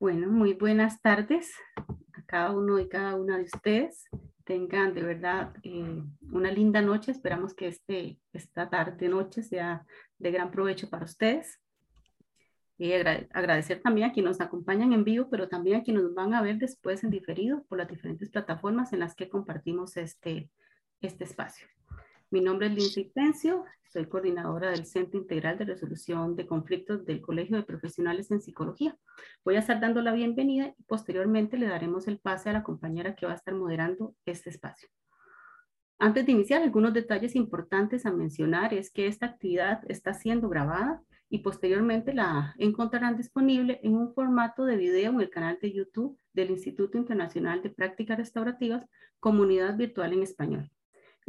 Bueno, muy buenas tardes a cada uno y cada una de ustedes. Tengan de verdad eh, una linda noche. Esperamos que este, esta tarde, noche sea de gran provecho para ustedes. Y agradecer también a quienes nos acompañan en vivo, pero también a quienes nos van a ver después en diferido por las diferentes plataformas en las que compartimos este, este espacio. Mi nombre es Lindsay Pencio, soy coordinadora del Centro Integral de Resolución de Conflictos del Colegio de Profesionales en Psicología. Voy a estar dando la bienvenida y posteriormente le daremos el pase a la compañera que va a estar moderando este espacio. Antes de iniciar, algunos detalles importantes a mencionar es que esta actividad está siendo grabada y posteriormente la encontrarán disponible en un formato de video en el canal de YouTube del Instituto Internacional de Prácticas Restaurativas, Comunidad Virtual en Español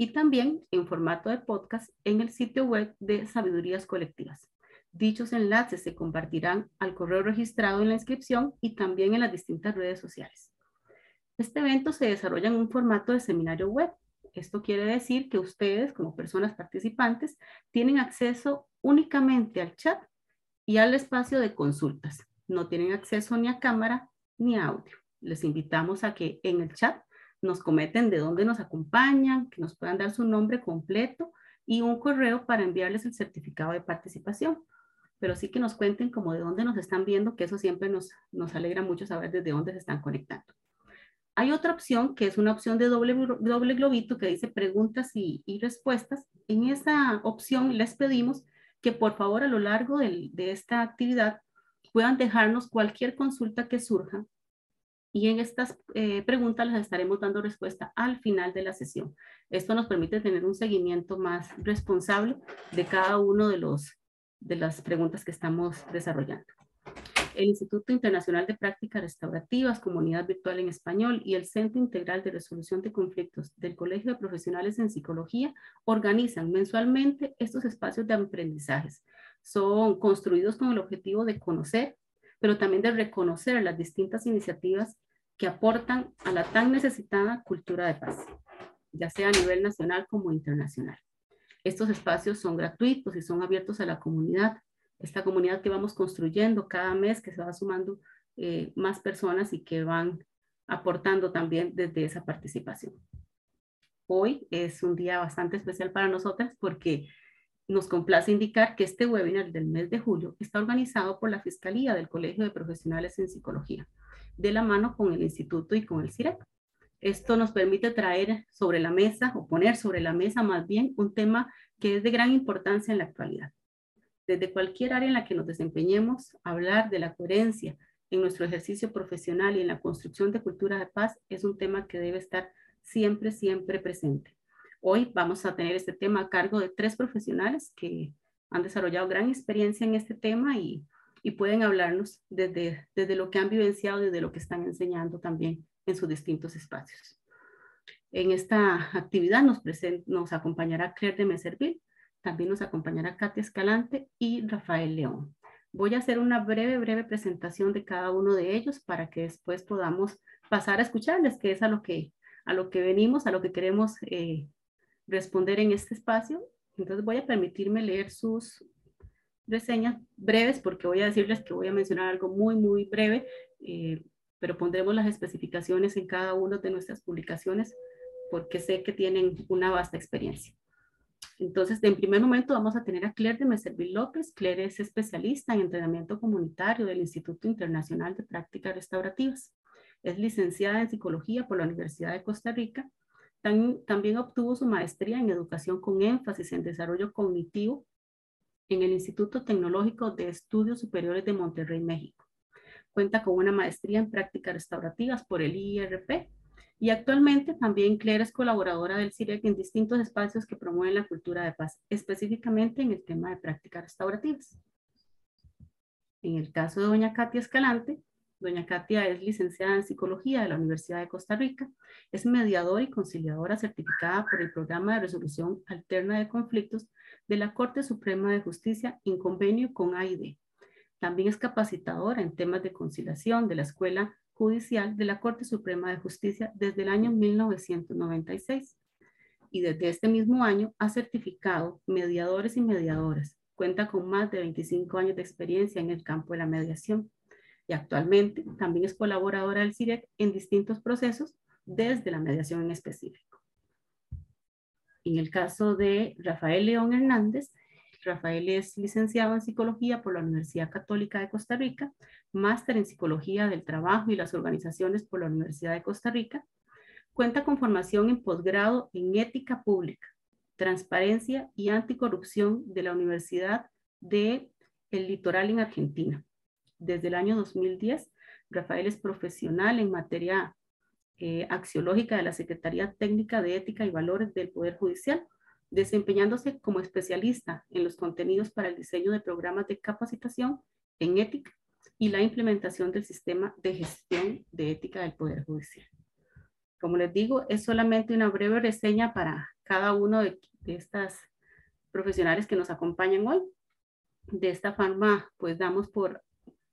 y también en formato de podcast en el sitio web de Sabidurías Colectivas. Dichos enlaces se compartirán al correo registrado en la inscripción y también en las distintas redes sociales. Este evento se desarrolla en un formato de seminario web. Esto quiere decir que ustedes, como personas participantes, tienen acceso únicamente al chat y al espacio de consultas. No tienen acceso ni a cámara ni a audio. Les invitamos a que en el chat nos cometen de dónde nos acompañan, que nos puedan dar su nombre completo y un correo para enviarles el certificado de participación. Pero sí que nos cuenten como de dónde nos están viendo, que eso siempre nos, nos alegra mucho saber desde dónde se están conectando. Hay otra opción que es una opción de doble, doble globito que dice preguntas y, y respuestas. En esa opción les pedimos que por favor a lo largo de, de esta actividad puedan dejarnos cualquier consulta que surja y en estas eh, preguntas les estaremos dando respuesta al final de la sesión. Esto nos permite tener un seguimiento más responsable de cada uno de, los, de las preguntas que estamos desarrollando. El Instituto Internacional de Prácticas Restaurativas, Comunidad Virtual en Español y el Centro Integral de Resolución de Conflictos del Colegio de Profesionales en Psicología organizan mensualmente estos espacios de aprendizajes. Son construidos con el objetivo de conocer, pero también de reconocer las distintas iniciativas que aportan a la tan necesitada cultura de paz, ya sea a nivel nacional como internacional. Estos espacios son gratuitos y son abiertos a la comunidad, esta comunidad que vamos construyendo cada mes, que se va sumando eh, más personas y que van aportando también desde esa participación. Hoy es un día bastante especial para nosotras porque nos complace indicar que este webinar del mes de julio está organizado por la Fiscalía del Colegio de Profesionales en Psicología, de la mano con el Instituto y con el CIREP. Esto nos permite traer sobre la mesa o poner sobre la mesa más bien un tema que es de gran importancia en la actualidad. Desde cualquier área en la que nos desempeñemos, hablar de la coherencia en nuestro ejercicio profesional y en la construcción de cultura de paz es un tema que debe estar siempre, siempre presente. Hoy vamos a tener este tema a cargo de tres profesionales que han desarrollado gran experiencia en este tema y, pueden hablarnos desde, desde lo que han vivenciado, desde lo que están enseñando también en sus distintos espacios. En esta actividad nos, nos acompañará Claire de Meserville, también nos acompañará Katia Escalante y Rafael León. Voy a hacer una breve, breve presentación de cada uno de ellos para que después podamos pasar a escucharles, que es a lo que, a lo que venimos, a lo que queremos eh, responder en este espacio. Entonces voy a permitirme leer sus reseñas breves porque voy a decirles que voy a mencionar algo muy, muy breve, eh, pero pondremos las especificaciones en cada una de nuestras publicaciones porque sé que tienen una vasta experiencia. Entonces, en primer momento vamos a tener a Claire de Meserville López. Claire es especialista en entrenamiento comunitario del Instituto Internacional de Prácticas Restaurativas. Es licenciada en psicología por la Universidad de Costa Rica también obtuvo su maestría en educación con énfasis en desarrollo cognitivo en el Instituto Tecnológico de Estudios Superiores de Monterrey, México. Cuenta con una maestría en prácticas restaurativas por el IRP y actualmente también Claire es colaboradora del CIREC en distintos espacios que promueven la cultura de paz, específicamente en el tema de prácticas restaurativas. En el caso de doña Katia Escalante, Doña Katia es licenciada en Psicología de la Universidad de Costa Rica, es mediadora y conciliadora certificada por el Programa de Resolución Alterna de Conflictos de la Corte Suprema de Justicia en convenio con AID. También es capacitadora en temas de conciliación de la Escuela Judicial de la Corte Suprema de Justicia desde el año 1996. Y desde este mismo año ha certificado mediadores y mediadoras. Cuenta con más de 25 años de experiencia en el campo de la mediación y actualmente también es colaboradora del CIREC en distintos procesos desde la mediación en específico. En el caso de Rafael León Hernández, Rafael es licenciado en Psicología por la Universidad Católica de Costa Rica, máster en Psicología del Trabajo y las Organizaciones por la Universidad de Costa Rica. Cuenta con formación en posgrado en Ética Pública, Transparencia y Anticorrupción de la Universidad de El Litoral en Argentina. Desde el año 2010, Rafael es profesional en materia eh, axiológica de la Secretaría Técnica de Ética y Valores del Poder Judicial, desempeñándose como especialista en los contenidos para el diseño de programas de capacitación en ética y la implementación del sistema de gestión de ética del Poder Judicial. Como les digo, es solamente una breve reseña para cada uno de, de estas profesionales que nos acompañan hoy. De esta forma, pues damos por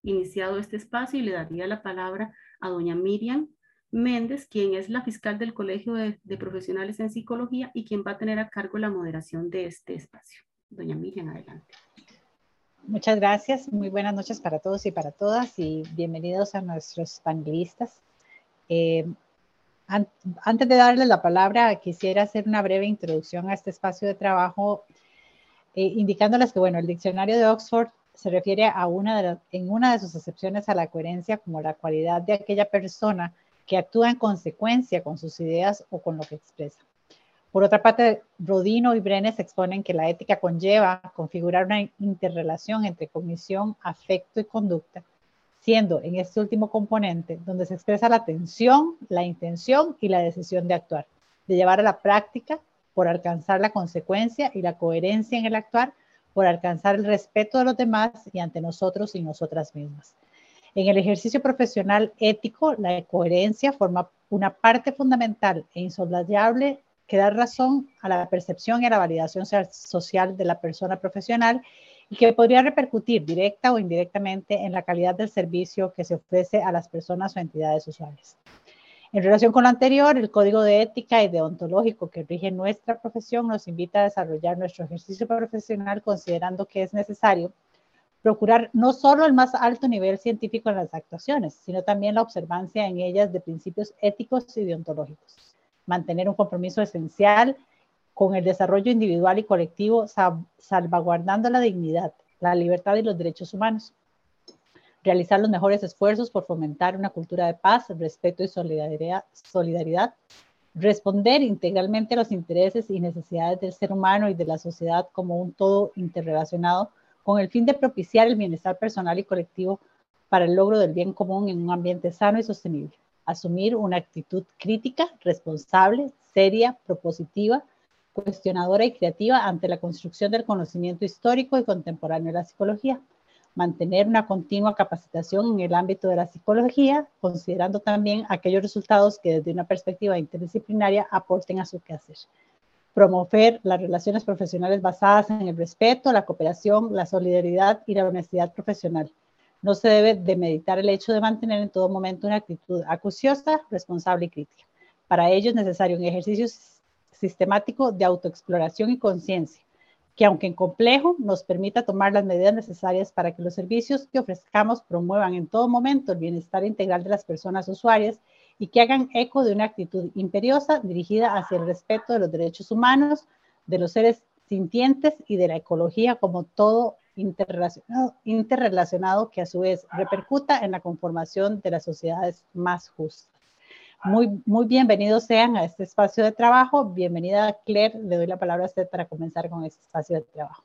iniciado este espacio y le daría la palabra a doña Miriam Méndez, quien es la fiscal del Colegio de, Profesionales en Psicología y quien va a tener a cargo la moderación de este espacio. Doña Miriam, adelante. Muchas gracias, muy buenas noches para todos y para todas y bienvenidos a nuestros panelistas. Eh, antes de darle la palabra, quisiera hacer una breve introducción a este espacio de trabajo, eh, indicándoles que, bueno, el diccionario de Oxford se refiere a una de en una de sus excepciones a la coherencia como la cualidad de aquella persona que actúa en consecuencia con sus ideas o con lo que expresa. Por otra parte, Rodino y Brenes exponen que la ética conlleva configurar una interrelación entre cognición, afecto y conducta, siendo en este último componente donde se expresa la atención, la intención y la decisión de actuar, de llevar a la práctica por alcanzar la consecuencia y la coherencia en el actuar, por alcanzar el respeto de los demás y ante nosotros y nosotras mismas. En el ejercicio profesional ético, la coherencia forma una parte fundamental e insoslayable que da razón a la percepción y a la validación social de la persona profesional y que podría repercutir directa o indirectamente en la calidad del servicio que se ofrece a las personas o entidades usuales. En relación con lo anterior, el código de ética y deontológico que rige nuestra profesión nos invita a desarrollar nuestro ejercicio profesional considerando que es necesario procurar no solo el más alto nivel científico en las actuaciones, sino también la observancia en ellas de principios éticos y deontológicos. Mantener un compromiso esencial con el desarrollo individual y colectivo, salvaguardando la dignidad, la libertad y los derechos humanos. Realizar los mejores esfuerzos por fomentar una cultura de paz, respeto y solidaridad, responder integralmente a los intereses y necesidades del ser humano y de la sociedad como un todo interrelacionado con el fin de propiciar el bienestar personal y colectivo para el logro del bien común en un ambiente sano y sostenible. Asumir una actitud crítica, responsable, seria, propositiva, cuestionadora y creativa ante la construcción del conocimiento histórico y contemporáneo de la psicología. Mantener una continua capacitación en el ámbito de la psicología, considerando también aquellos resultados que desde una perspectiva interdisciplinaria aporten a su quehacer promover las relaciones profesionales basadas en el respeto, la cooperación, la solidaridad y la honestidad profesional. No se debe de meditar el hecho de mantener en todo momento una actitud acuciosa, responsable y crítica. Para ello es necesario un ejercicio sistemático de autoexploración y conciencia, que aunque en complejo, nos permita tomar las medidas necesarias para que los servicios que ofrezcamos promuevan en todo momento el bienestar integral de las personas usuarias y que hagan eco de una actitud imperiosa dirigida hacia el respeto de los derechos humanos, de los seres sintientes y de la ecología como todo interrelacionado, que a su vez repercuta en la conformación de las sociedades más justas. Muy, muy bienvenidos sean a este espacio de trabajo. Bienvenida Claire, le doy la palabra a usted para comenzar con este espacio de trabajo.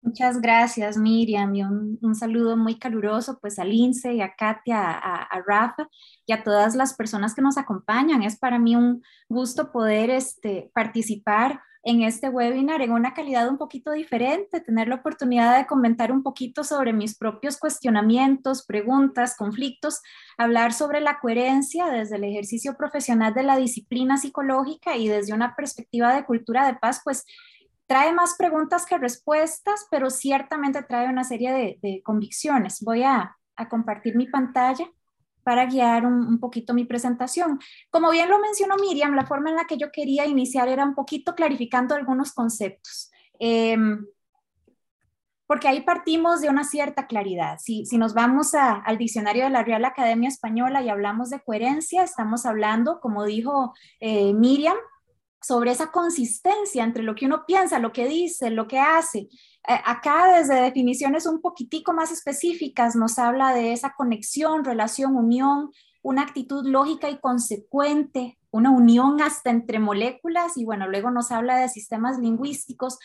Muchas gracias, Miriam, y un, saludo muy caluroso pues a Lince y a Katia, a, Rafa y a todas las personas que nos acompañan. Es para mí un gusto poder este, participar en este webinar en una calidad un poquito diferente, tener la oportunidad de comentar un poquito sobre mis propios cuestionamientos, preguntas, conflictos, hablar sobre la coherencia desde el ejercicio profesional de la disciplina psicológica y desde una perspectiva de cultura de paz, pues trae más preguntas que respuestas, pero ciertamente trae una serie de, convicciones. Voy a, compartir mi pantalla para guiar un, poquito mi presentación. Como bien lo mencionó Miriam, la forma en la que yo quería iniciar era un poquito clarificando algunos conceptos. Em, porque ahí partimos de una cierta claridad. Si, si nos vamos al diccionario de la Real Academia Española y hablamos de coherencia, estamos hablando, como dijo eh, Miriam, sobre esa consistencia entre lo que uno piensa, lo que dice, lo que hace. Eh, acá desde definiciones un poquitico más específicas nos habla de esa conexión, relación, unión, una actitud lógica y consecuente, una unión hasta entre moléculas y bueno, luego nos habla de sistemas lingüísticos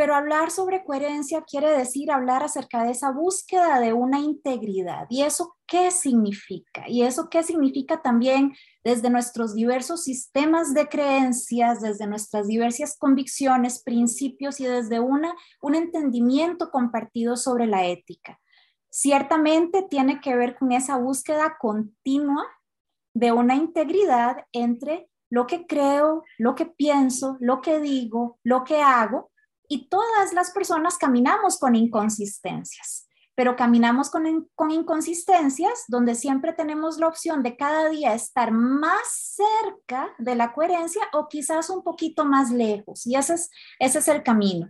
pero hablar sobre coherencia quiere decir hablar acerca de esa búsqueda de una integridad. ¿Y eso qué significa? Y eso qué significa también desde nuestros diversos sistemas de creencias, desde nuestras diversas convicciones, principios y desde una, un entendimiento compartido sobre la ética. Ciertamente tiene que ver con esa búsqueda continua de una integridad entre lo que creo, lo que pienso, lo que digo, lo que hago y todas las personas caminamos con inconsistencias, pero caminamos con, con inconsistencias donde siempre tenemos la opción de cada día estar más cerca de la coherencia o quizás un poquito más lejos. Y ese es, ese es el camino.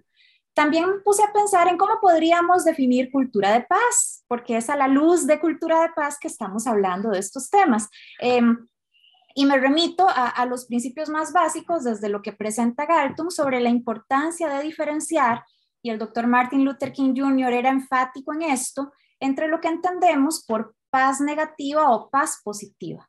También puse a pensar en cómo podríamos definir cultura de paz, porque es a la luz de cultura de paz que estamos hablando de estos temas. Em, y me remito a, los principios más básicos desde lo que presenta Galton sobre la importancia de diferenciar, y el doctor Martin Luther King Jr. era enfático en esto, entre lo que entendemos por paz negativa o paz positiva.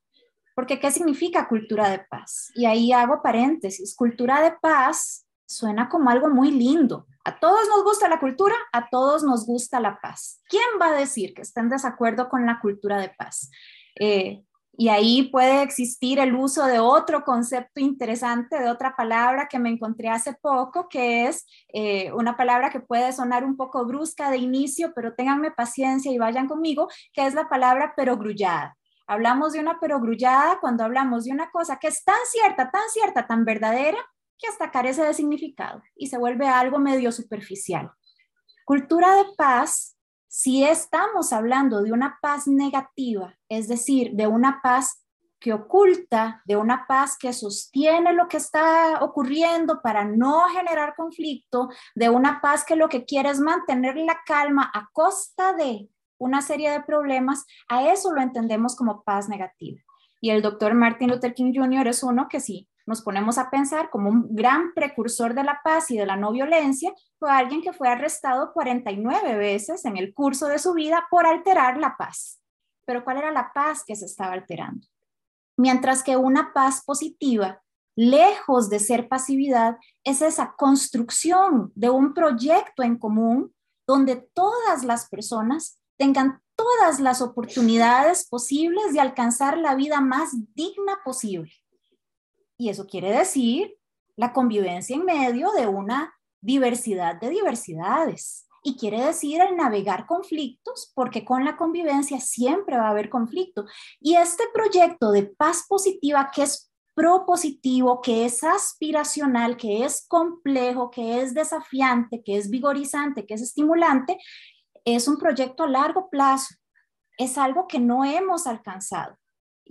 Porque, ¿qué significa cultura de paz? Y ahí hago paréntesis. Cultura de paz suena como algo muy lindo. A todos nos gusta la cultura, a todos nos gusta la paz. ¿Quién va a decir que está en desacuerdo con la cultura de paz? Eh, y ahí puede existir el uso de otro concepto interesante, de otra palabra que me encontré hace poco, que es eh, una palabra que puede sonar un poco brusca de inicio, pero ténganme paciencia y vayan conmigo, que es la palabra perogrullada. Hablamos de una perogrullada cuando hablamos de una cosa que es tan cierta, tan cierta, tan verdadera, que hasta carece de significado y se vuelve algo medio superficial. Cultura de paz si estamos hablando de una paz negativa, es decir, de una paz que oculta, de una paz que sostiene lo que está ocurriendo para no generar conflicto, de una paz que lo que quiere es mantener la calma a costa de una serie de problemas, a eso lo entendemos como paz negativa. Y el doctor Martin Luther King Jr. es uno que sí nos ponemos a pensar como un gran precursor de la paz y de la no violencia, fue alguien que fue arrestado 49 veces en el curso de su vida por alterar la paz. Pero ¿cuál era la paz que se estaba alterando? Mientras que una paz positiva, lejos de ser pasividad, es esa construcción de un proyecto en común donde todas las personas tengan todas las oportunidades posibles de alcanzar la vida más digna posible. Y eso quiere decir la convivencia en medio de una diversidad de diversidades. Y quiere decir el navegar conflictos, porque con la convivencia siempre va a haber conflicto. Y este proyecto de paz positiva que es propositivo, que es aspiracional, que es complejo, que es desafiante, que es vigorizante, que es estimulante, es un proyecto a largo plazo. Es algo que no hemos alcanzado.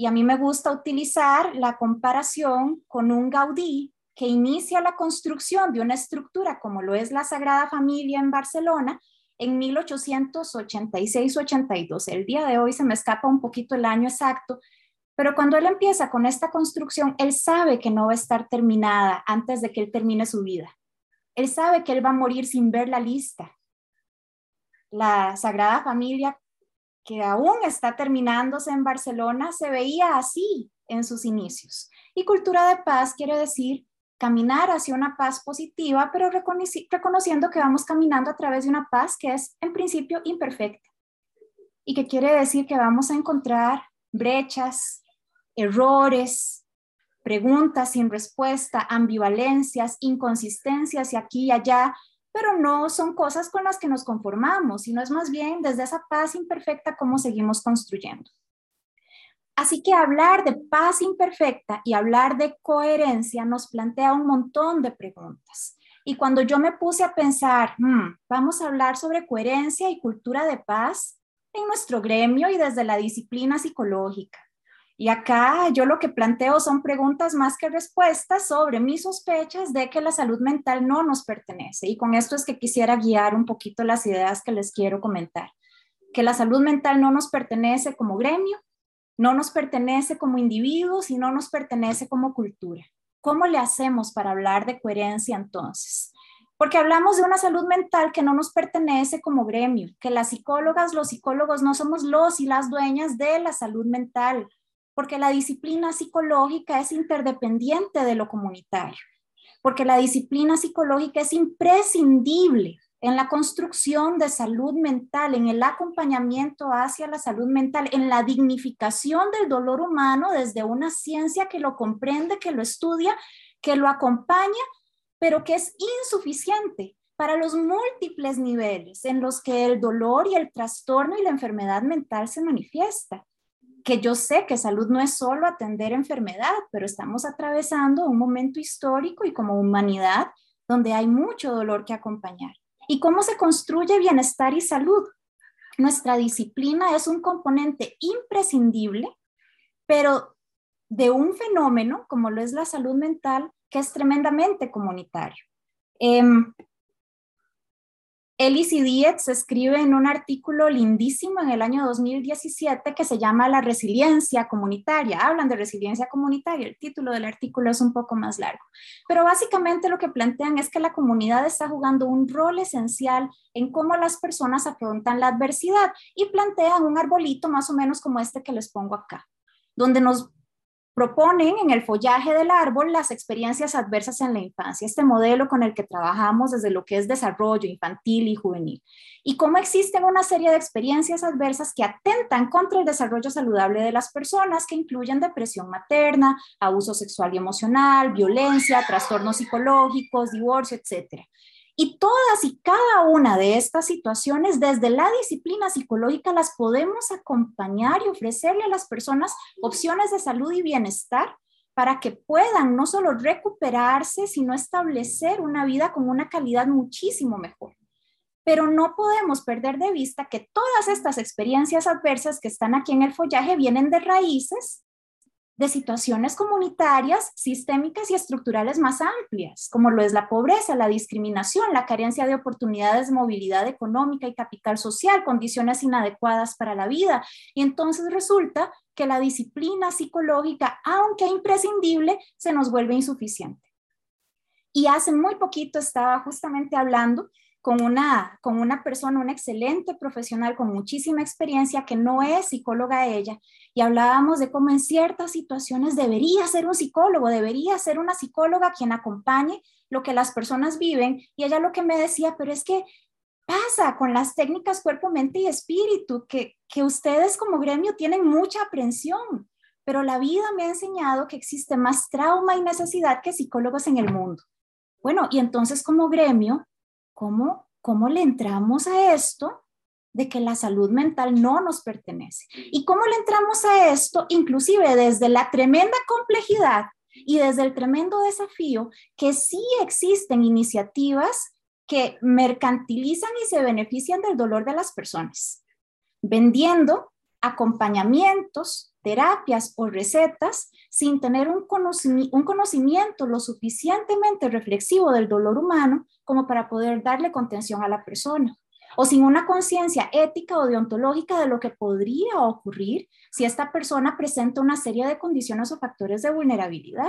Y a mí me gusta utilizar la comparación con un Gaudí que inicia la construcción de una estructura como lo es la Sagrada Familia en Barcelona en 1886-82. El día de hoy se me escapa un poquito el año exacto, pero cuando él empieza con esta construcción, él sabe que no va a estar terminada antes de que él termine su vida. Él sabe que él va a morir sin ver la lista. La Sagrada Familia que aún está terminándose en Barcelona, se veía así en sus inicios. Y cultura de paz quiere decir caminar hacia una paz positiva, pero reconociendo que vamos caminando a través de una paz que es en principio imperfecta y que quiere decir que vamos a encontrar brechas, errores, preguntas sin respuesta, ambivalencias, inconsistencias y aquí y allá, pero no son cosas con las que nos conformamos, sino es más bien desde esa paz imperfecta cómo seguimos construyendo. Así que hablar de paz imperfecta y hablar de coherencia nos plantea un montón de preguntas. Y cuando yo me puse a pensar, hmm, vamos a hablar sobre coherencia y cultura de paz en nuestro gremio y desde la disciplina psicológica. Y acá yo lo que planteo son preguntas más que respuestas sobre mis sospechas de que la salud mental no nos pertenece. Y con esto es que quisiera guiar un poquito las ideas que les quiero comentar. Que la salud mental no nos pertenece como gremio, no nos pertenece como individuos y no nos pertenece como cultura. ¿Cómo le hacemos para hablar de coherencia entonces? Porque hablamos de una salud mental que no nos pertenece como gremio, que las psicólogas, los psicólogos no somos los y las dueñas de la salud mental porque la disciplina psicológica es interdependiente de lo comunitario, porque la disciplina psicológica es imprescindible en la construcción de salud mental, en el acompañamiento hacia la salud mental, en la dignificación del dolor humano desde una ciencia que lo comprende, que lo estudia, que lo acompaña, pero que es insuficiente para los múltiples niveles en los que el dolor y el trastorno y la enfermedad mental se manifiesta que yo sé que salud no es solo atender enfermedad, pero estamos atravesando un momento histórico y como humanidad donde hay mucho dolor que acompañar. ¿Y cómo se construye bienestar y salud? Nuestra disciplina es un componente imprescindible, pero de un fenómeno como lo es la salud mental, que es tremendamente comunitario. Eh, Ellis Dietz escribe en un artículo lindísimo en el año 2017 que se llama La resiliencia comunitaria. Hablan de resiliencia comunitaria, el título del artículo es un poco más largo, pero básicamente lo que plantean es que la comunidad está jugando un rol esencial en cómo las personas afrontan la adversidad y plantean un arbolito más o menos como este que les pongo acá, donde nos proponen en el follaje del árbol las experiencias adversas en la infancia, este modelo con el que trabajamos desde lo que es desarrollo infantil y juvenil, y cómo existen una serie de experiencias adversas que atentan contra el desarrollo saludable de las personas, que incluyen depresión materna, abuso sexual y emocional, violencia, trastornos psicológicos, divorcio, etc. Y todas y cada una de estas situaciones, desde la disciplina psicológica, las podemos acompañar y ofrecerle a las personas opciones de salud y bienestar para que puedan no solo recuperarse, sino establecer una vida con una calidad muchísimo mejor. Pero no podemos perder de vista que todas estas experiencias adversas que están aquí en el follaje vienen de raíces de situaciones comunitarias, sistémicas y estructurales más amplias, como lo es la pobreza, la discriminación, la carencia de oportunidades de movilidad económica y capital social, condiciones inadecuadas para la vida. Y entonces resulta que la disciplina psicológica, aunque imprescindible, se nos vuelve insuficiente. Y hace muy poquito estaba justamente hablando con una, con una persona, una excelente profesional con muchísima experiencia que no es psicóloga ella, y hablábamos de cómo en ciertas situaciones debería ser un psicólogo, debería ser una psicóloga quien acompañe lo que las personas viven, y ella lo que me decía, pero es que pasa con las técnicas cuerpo, mente y espíritu, que, que ustedes como gremio tienen mucha aprensión, pero la vida me ha enseñado que existe más trauma y necesidad que psicólogos en el mundo. Bueno, y entonces como gremio ¿Cómo, ¿Cómo le entramos a esto de que la salud mental no nos pertenece? ¿Y cómo le entramos a esto, inclusive desde la tremenda complejidad y desde el tremendo desafío que sí existen iniciativas que mercantilizan y se benefician del dolor de las personas, vendiendo acompañamientos, terapias o recetas sin tener un, conocimiento lo suficientemente reflexivo del dolor humano como para poder darle contención a la persona o sin una conciencia ética o deontológica de lo que podría ocurrir si esta persona presenta una serie de condiciones o factores de vulnerabilidad.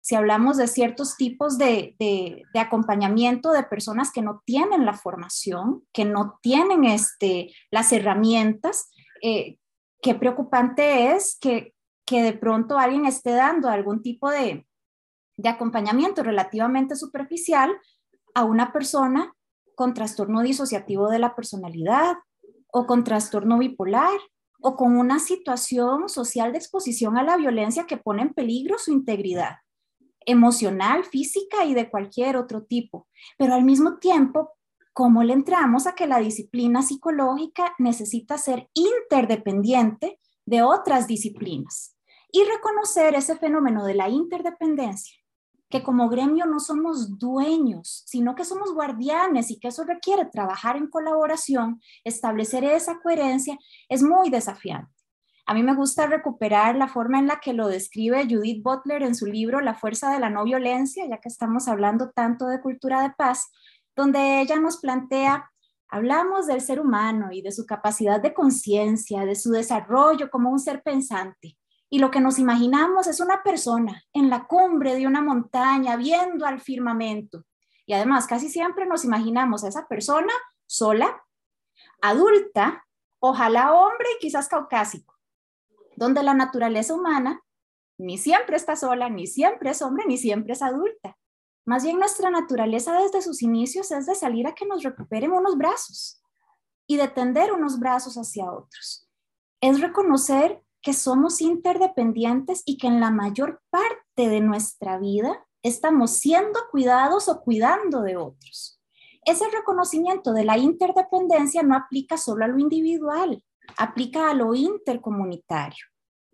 Si hablamos de ciertos tipos de, de, acompañamiento de personas que no tienen la formación, que no tienen este, las herramientas, eh, qué preocupante es que, que de pronto alguien esté dando algún tipo de, de acompañamiento relativamente superficial a una persona con trastorno disociativo de la personalidad o con trastorno bipolar o con una situación social de exposición a la violencia que pone en peligro su integridad emocional, física y de cualquier otro tipo. Pero al mismo tiempo, ¿cómo le entramos a que la disciplina psicológica necesita ser interdependiente de otras disciplinas? y reconocer ese fenómeno de la interdependencia, que como gremio no somos dueños, sino que somos guardianes y que eso requiere trabajar en colaboración, establecer esa coherencia, es muy desafiante. A mí me gusta recuperar la forma en la que lo describe Judith Butler en su libro La fuerza de la no violencia, ya que estamos hablando tanto de cultura de paz, donde ella nos plantea, hablamos del ser humano y de su capacidad de conciencia, de su desarrollo como un ser pensante. Y lo que nos imaginamos es una persona en la cumbre de una montaña viendo al firmamento. Y además casi siempre nos imaginamos a esa persona sola, adulta, ojalá hombre y quizás caucásico donde la naturaleza humana ni siempre está sola, ni siempre es hombre, ni siempre es adulta. Más bien nuestra naturaleza desde sus inicios es de salir a que nos recuperen unos brazos y de tender unos brazos hacia otros. Es reconocer que somos interdependientes y que en la mayor parte de nuestra vida estamos siendo cuidados o cuidando de otros. Ese reconocimiento de la interdependencia no aplica solo a lo individual, aplica a lo intercomunitario,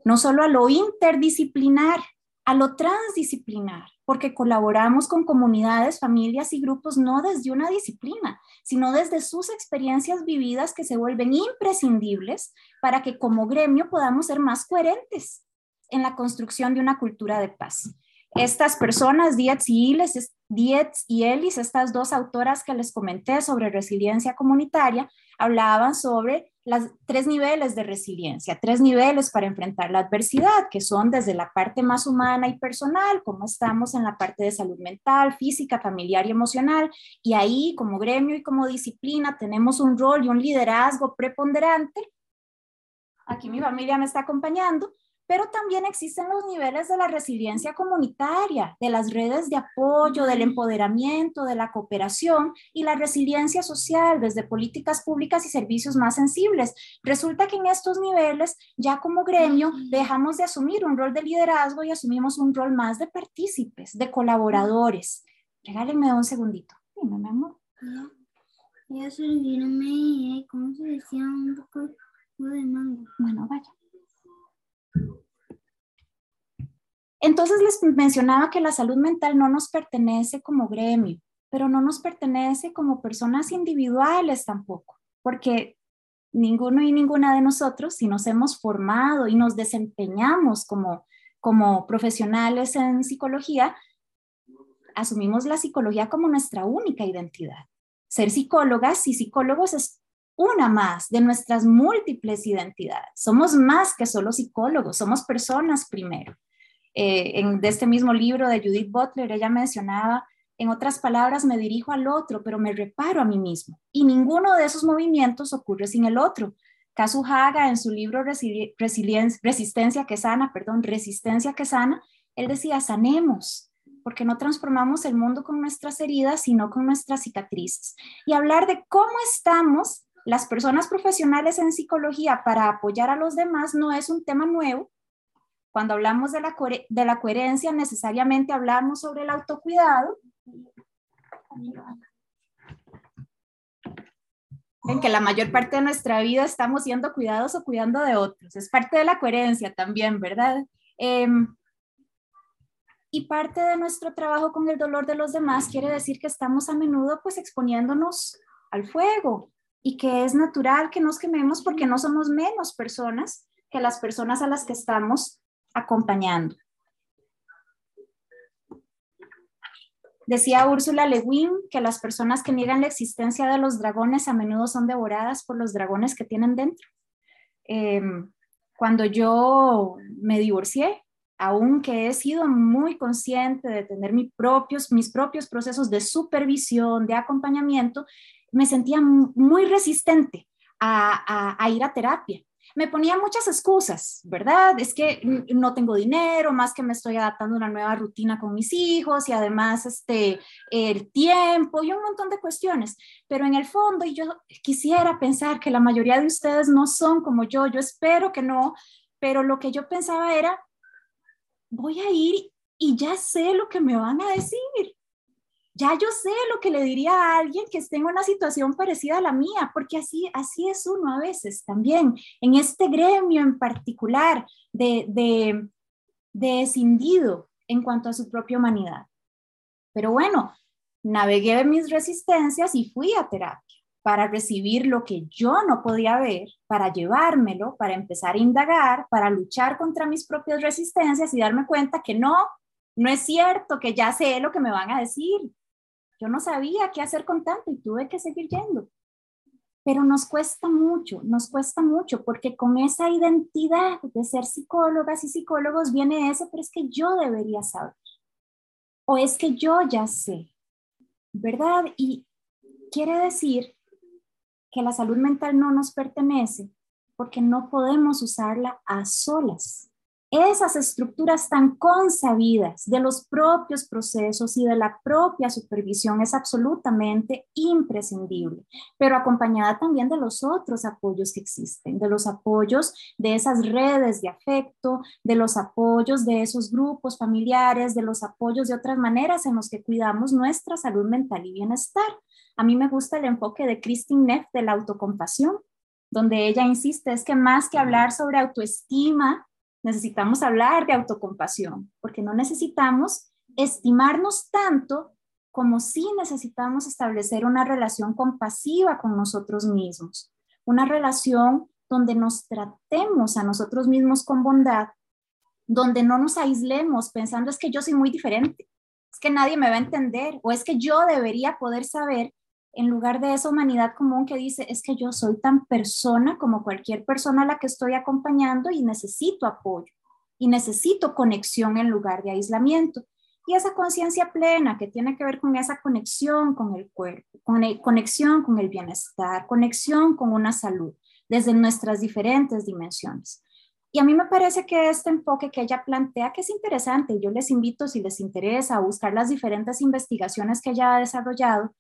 no solo a lo interdisciplinar, a lo transdisciplinar, porque colaboramos con comunidades, familias y grupos no desde una disciplina, sino desde sus experiencias vividas que se vuelven imprescindibles para que como gremio podamos ser más coherentes en la construcción de una cultura de paz. Estas personas, Dietz y, Iles, y Ellis, estas dos autoras que les comenté sobre resiliencia comunitaria, hablaban sobre los tres niveles de resiliencia, tres niveles para enfrentar la adversidad, que son desde la parte más humana y personal, como estamos en la parte de salud mental, física, familiar y emocional, y ahí como gremio y como disciplina tenemos un rol y un liderazgo preponderante. Aquí mi familia me está acompañando, pero también existen los niveles de la resiliencia comunitaria, de las redes de apoyo, del empoderamiento, de la cooperación y la resiliencia social desde políticas públicas y servicios más sensibles. Resulta que en estos niveles, ya como gremio, dejamos de asumir un rol de liderazgo y asumimos un rol más de partícipes, de colaboradores. Regálenme un segundito. Dime, mi amor. Ya servirme, ¿cómo se decía? Un poco de mango. Bueno, vaya. Entonces les mencionaba que la salud mental no nos pertenece como gremio, pero no nos pertenece como personas individuales tampoco, porque ninguno y ninguna de nosotros, si nos hemos formado y nos desempeñamos como, como profesionales en psicología, asumimos la psicología como nuestra única identidad. Ser psicólogas y psicólogos es una más de nuestras múltiples identidades. Somos más que solo psicólogos, somos personas primero. Eh, en, de este mismo libro de Judith Butler, ella mencionaba, en otras palabras, me dirijo al otro, pero me reparo a mí mismo. Y ninguno de esos movimientos ocurre sin el otro. Kazu Haga, en su libro Resistencia que sana, perdón, Resistencia que sana, él decía, sanemos, porque no transformamos el mundo con nuestras heridas, sino con nuestras cicatrices. Y hablar de cómo estamos las personas profesionales en psicología para apoyar a los demás no es un tema nuevo, cuando hablamos de la, de la coherencia, necesariamente hablamos sobre el autocuidado. En que la mayor parte de nuestra vida estamos siendo cuidados o cuidando de otros. Es parte de la coherencia también, ¿verdad? Em, y parte de nuestro trabajo con el dolor de los demás quiere decir que estamos a menudo pues exponiéndonos al fuego y que es natural que nos quememos porque no somos menos personas que las personas a las que estamos acompañando. Decía Úrsula Le Guin que las personas que niegan la existencia de los dragones a menudo son devoradas por los dragones que tienen dentro. Em, cuando yo me divorcié, aunque he sido muy consciente de tener mis propios, mis propios procesos de supervisión, de acompañamiento, me sentía muy resistente a ir a terapia me ponía muchas excusas, ¿verdad? Es que no tengo dinero, más que me estoy adaptando a una nueva rutina con mis hijos y además este, el tiempo y un montón de cuestiones. Pero en el fondo, y yo quisiera pensar que la mayoría de ustedes no son como yo, yo espero que no, pero lo que yo pensaba era, voy a ir y ya sé lo que me van a decir ya yo sé lo que le diría a alguien que esté en una situación parecida a la mía, porque así, así es uno a veces también, en este gremio en particular de, de, de escindido en cuanto a su propia humanidad. Pero bueno, navegué mis resistencias y fui a terapia. para recibir lo que yo no podía ver, para llevármelo, para empezar a indagar, para luchar contra mis propias resistencias y darme cuenta que no, no es cierto, que ya sé lo que me van a decir. Yo no sabía qué hacer con tanto y tuve que seguir yendo. Pero nos cuesta mucho, nos cuesta mucho, porque con esa identidad de ser psicólogas y psicólogos viene ese, pero es que yo debería saber. O es que yo ya sé, ¿verdad? Y quiere decir que la salud mental no nos pertenece porque no podemos usarla a solas. Esas estructuras tan consabidas de los propios procesos y de la propia supervisión es absolutamente imprescindible, pero acompañada también de los otros apoyos que existen, de los apoyos de esas redes de afecto, de los apoyos de esos grupos familiares, de los apoyos de otras maneras en los que cuidamos nuestra salud mental y bienestar. A mí me gusta el enfoque de Christine Neff de la autocompasión, donde ella insiste, es que más que hablar sobre autoestima, necesitamos hablar de autocompasión, porque no necesitamos estimarnos tanto como si necesitamos establecer una relación compasiva con nosotros mismos, una relación donde nos tratemos a nosotros mismos con bondad, donde no nos aislemos pensando es que yo soy muy diferente, es que nadie me va a entender o es que yo debería poder saber en lugar de esa humanidad común que dice, es que yo soy tan persona como cualquier persona a la que estoy acompañando y necesito apoyo y necesito conexión en lugar de aislamiento. Y esa conciencia plena que tiene que ver con esa conexión con el cuerpo, con conexión con el bienestar, conexión con una salud desde nuestras diferentes dimensiones. Y a mí me parece que este enfoque que ella plantea, que es interesante, yo les invito si les interesa a buscar las diferentes investigaciones que ella ha desarrollado,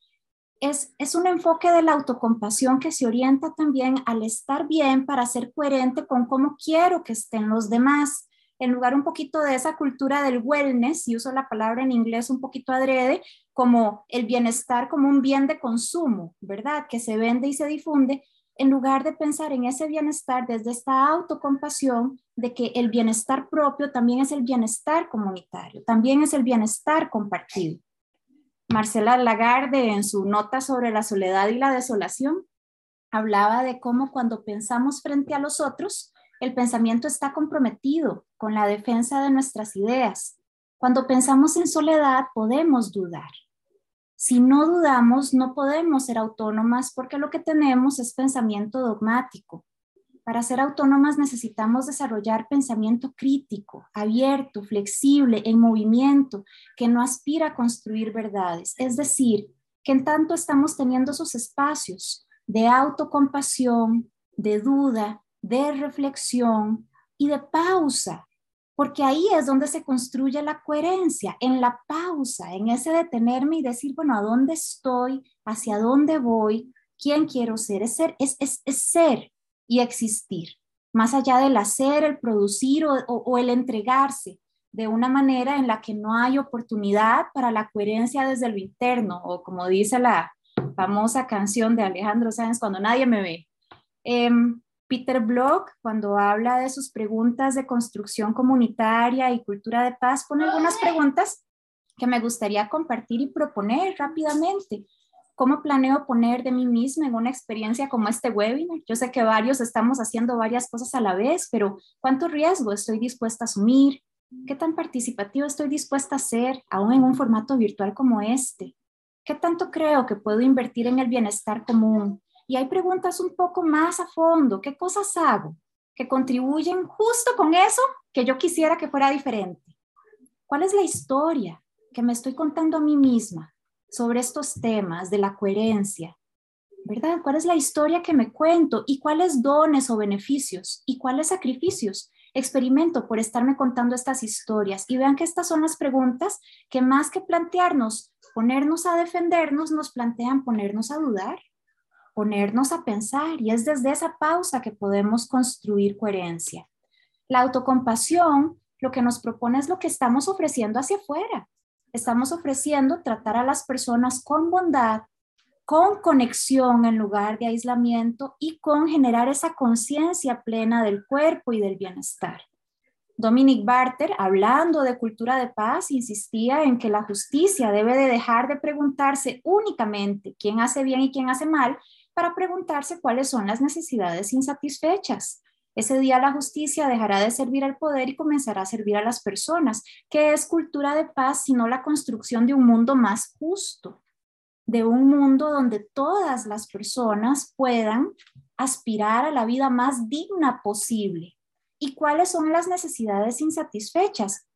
es, un enfoque de la autocompasión que se orienta también al estar bien para ser coherente con cómo quiero que estén los demás. En lugar un poquito de esa cultura del wellness, y uso la palabra en inglés un poquito adrede, como el bienestar como un bien de consumo, ¿verdad? Que se vende y se difunde, en lugar de pensar en ese bienestar desde esta autocompasión de que el bienestar propio también es el bienestar comunitario, también es el bienestar compartido. Marcela Lagarde, en su nota sobre la soledad y la desolación, hablaba de cómo cuando pensamos frente a los otros, el pensamiento está comprometido con la defensa de nuestras ideas. Cuando pensamos en soledad, podemos dudar. Si no dudamos, no podemos ser autónomas porque lo que tenemos es pensamiento dogmático. Para ser autónomas necesitamos desarrollar pensamiento crítico, abierto, flexible, en movimiento, que no aspira a construir verdades. Es decir, que en tanto estamos teniendo esos espacios de autocompasión, de duda, de reflexión y de pausa, porque ahí es donde se construye la coherencia, en la pausa, en ese detenerme y decir, bueno, ¿a dónde estoy? ¿Hacia dónde voy? ¿Quién quiero ser? Es ser, es, es, es ser, y existir, más allá del hacer, el producir o, el entregarse de una manera en la que no hay oportunidad para la coherencia desde lo interno, o como dice la famosa canción de Alejandro Sáenz, cuando nadie me ve. Em, Peter Block, cuando habla de sus preguntas de construcción comunitaria y cultura de paz, pone algunas preguntas que me gustaría compartir y proponer rápidamente. ¿Cómo planeo poner de mí misma en una experiencia como este webinar? Yo sé que varios estamos haciendo varias cosas a la vez, pero ¿cuánto riesgo estoy dispuesta a asumir? ¿Qué tan participativo estoy dispuesta a ser, aún en un formato virtual como este? ¿Qué tanto creo que puedo invertir en el bienestar común? Y hay preguntas un poco más a fondo. ¿Qué cosas hago que contribuyen justo con eso que yo quisiera que fuera diferente? ¿Cuál es la historia que me estoy contando a mí misma sobre estos temas de la coherencia, ¿verdad? ¿Cuál es la historia que me cuento y cuáles dones o beneficios y cuáles sacrificios experimento por estarme contando estas historias? Y vean que estas son las preguntas que más que plantearnos, ponernos a defendernos, nos plantean ponernos a dudar, ponernos a pensar y es desde esa pausa que podemos construir coherencia. La autocompasión lo que nos propone es lo que estamos ofreciendo hacia afuera, estamos ofreciendo tratar a las personas con bondad, con conexión en lugar de aislamiento y con generar esa conciencia plena del cuerpo y del bienestar. Dominic Barter, hablando de cultura de paz, insistía en que la justicia debe de dejar de preguntarse únicamente quién hace bien y quién hace mal para preguntarse cuáles son las necesidades insatisfechas. Ese día la justicia dejará de servir al poder y comenzará a servir a las personas. ¿Qué es cultura de paz sino la construcción de un mundo más justo? De un mundo donde todas las personas puedan aspirar a la vida más digna posible. ¿Y cuáles son las necesidades insatisfechas?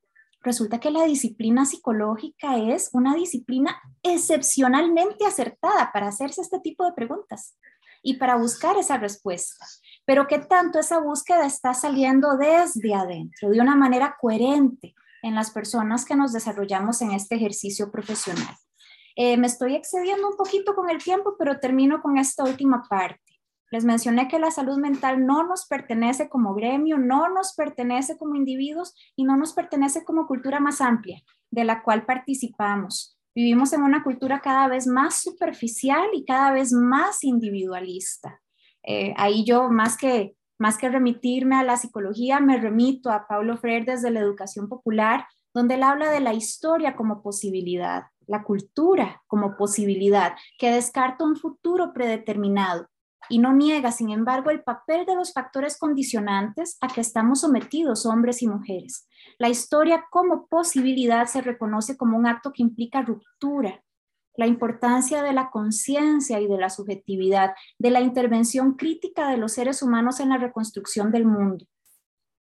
Resulta que la disciplina psicológica es una disciplina excepcionalmente acertada para hacerse este tipo de preguntas y para buscar esa respuesta. Pero qué tanto esa búsqueda está saliendo desde adentro, de una manera coherente en las personas que nos desarrollamos en este ejercicio profesional. Eh, me estoy excediendo un poquito con el tiempo, pero termino con esta última parte. Les mencioné que la salud mental no nos pertenece como gremio, no nos pertenece como individuos y no nos pertenece como cultura más amplia de la cual participamos. Vivimos en una cultura cada vez más superficial y cada vez más individualista. Eh, ahí yo, más que, más que remitirme a la psicología, me remito a Paulo Freire desde la educación popular, donde él habla de la historia como posibilidad, la cultura como posibilidad, que descarta un futuro predeterminado y no niega, sin embargo, el papel de los factores condicionantes a que estamos sometidos hombres y mujeres. La historia como posibilidad se reconoce como un acto que implica ruptura, la importancia de la conciencia y de la subjetividad, de la intervención crítica de los seres humanos en la reconstrucción del mundo.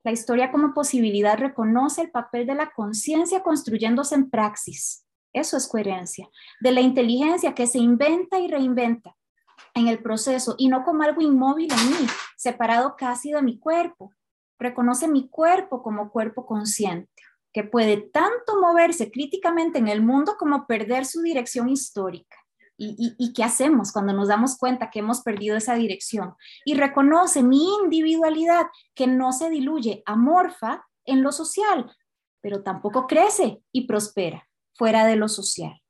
La historia como posibilidad reconoce el papel de la conciencia construyéndose en praxis. Eso es coherencia. De la inteligencia que se inventa y reinventa en el proceso y no como algo inmóvil en mí, separado casi de mi cuerpo. Reconoce mi cuerpo como cuerpo consciente, que puede tanto moverse críticamente en el mundo como perder su dirección histórica. Y, y, qué hacemos cuando nos damos cuenta que hemos perdido esa dirección? Y reconoce mi individualidad que no se diluye, amorfa en lo social, pero tampoco crece y prospera fuera de lo social.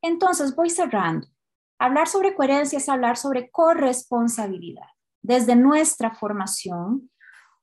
Entonces voy cerrando. Hablar sobre coherencia es hablar sobre corresponsabilidad. Desde nuestra formación,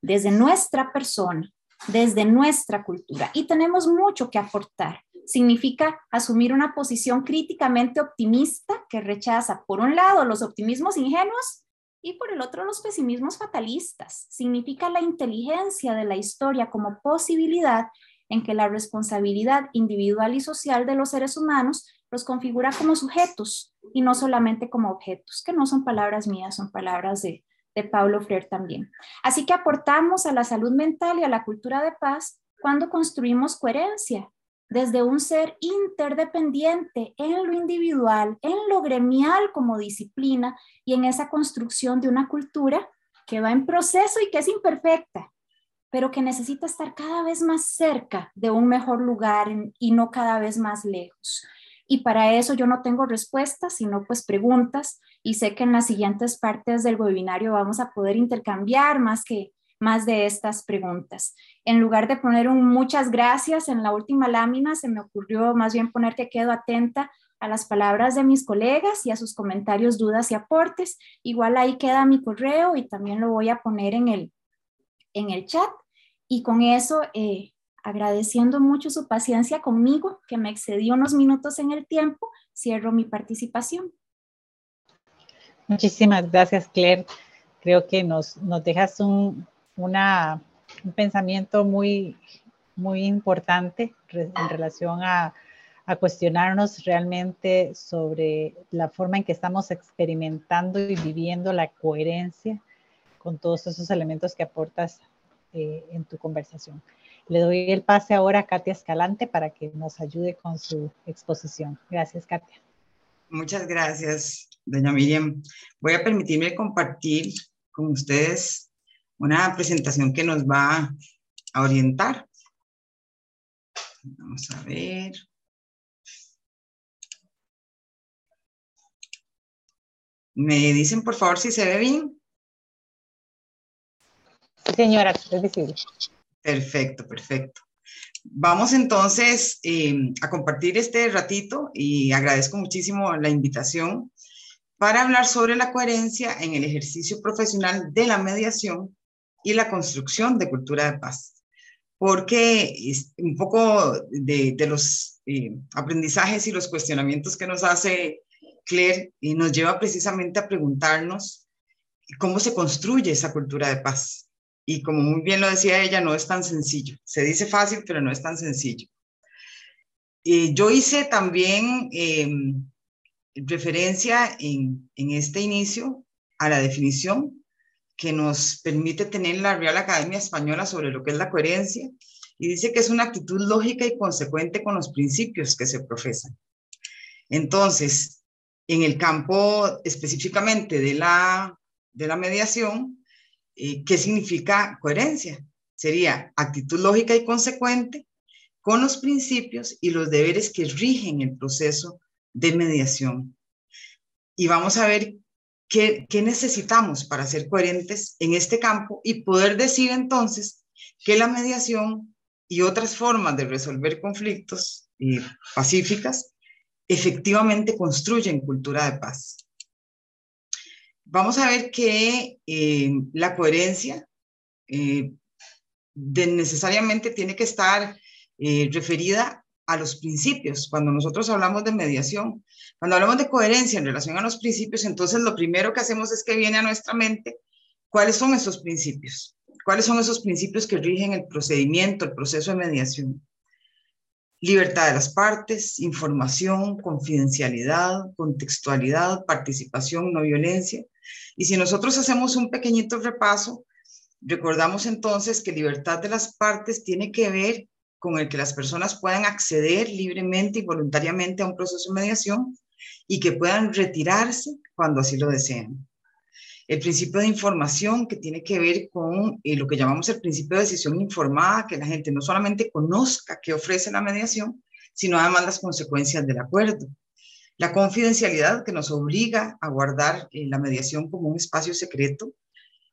desde nuestra persona, desde nuestra cultura. Y tenemos mucho que aportar. Significa asumir una posición críticamente optimista que rechaza, por un lado, los optimismos ingenuos y por el otro, los pesimismos fatalistas. Significa la inteligencia de la historia como posibilidad en que la responsabilidad individual y social de los seres humanos los configura como sujetos y no solamente como objetos, que no son palabras mías, son palabras de, de Paulo Freire también. Así que aportamos a la salud mental y a la cultura de paz cuando construimos coherencia desde un ser interdependiente en lo individual, en lo gremial como disciplina y en esa construcción de una cultura que va en proceso y que es imperfecta, pero que necesita estar cada vez más cerca de un mejor lugar y no cada vez más lejos. Y para eso yo no tengo respuestas, sino pues preguntas y sé que en las siguientes partes del webinario vamos a poder intercambiar más que más de estas preguntas. En lugar de poner un muchas gracias en la última lámina, se me ocurrió más bien poner que quedo atenta a las palabras de mis colegas y a sus comentarios, dudas y aportes. Igual ahí queda mi correo y también lo voy a poner en el, en el chat. Y con eso eh, agradeciendo mucho su paciencia conmigo, que me excedió unos minutos en el tiempo, cierro mi participación. Muchísimas gracias, Claire. Creo que nos, nos dejas un, un pensamiento muy, muy importante en relación a, a cuestionarnos realmente sobre la forma en que estamos experimentando y viviendo la coherencia con todos esos elementos que aportas eh, en tu conversación. Le doy el pase ahora a Katia Escalante para que nos ayude con su exposición. Gracias, Katia. Muchas gracias, doña Miriam. Voy a permitirme compartir con ustedes una presentación que nos va a orientar. Vamos a ver. ¿Me dicen por favor si se ve bien? Sí, señora, es visible. Perfecto, perfecto. Vamos entonces eh, a compartir este ratito y agradezco muchísimo la invitación para hablar sobre la coherencia en el ejercicio profesional de la mediación y la construcción de cultura de paz. Porque un poco de, los eh, aprendizajes y los cuestionamientos que nos hace Claire nos lleva precisamente a preguntarnos cómo se construye esa cultura de paz. Y como muy bien lo decía ella, no es tan sencillo. Se dice fácil, pero no es tan sencillo. yo hice también em, referencia en, en este inicio a la definición que nos permite tener la Real Academia Española sobre lo que es la coherencia y dice que es una actitud lógica y consecuente con los principios que se profesan. Entonces, en el campo específicamente de la, de la mediación, eh, ¿qué significa coherencia? Sería actitud lógica y consecuente con los principios y los deberes que rigen el proceso de mediación. Y vamos a ver qué, qué necesitamos para ser coherentes en este campo y poder decir entonces que la mediación y otras formas de resolver conflictos y pacíficas efectivamente construyen cultura de paz. Vamos a ver que eh, la coherencia eh, necesariamente tiene que estar eh, referida a los principios. Cuando nosotros hablamos de mediación, cuando hablamos de coherencia en relación a los principios, entonces lo primero que hacemos es que viene a nuestra mente cuáles son esos principios, cuáles son esos principios que rigen el procedimiento, el proceso de mediación libertad de las partes, información, confidencialidad, contextualidad, participación, no violencia. Y si nosotros hacemos un pequeñito repaso, recordamos entonces que libertad de las partes tiene que ver con el que las personas puedan acceder libremente y voluntariamente a un proceso de mediación y que puedan retirarse cuando así lo deseen el principio de información que tiene que ver con eh, lo que llamamos el principio de decisión informada, que la gente no solamente conozca qué ofrece la mediación, sino además las consecuencias del acuerdo. La confidencialidad que nos obliga a guardar eh, la mediación como un espacio secreto.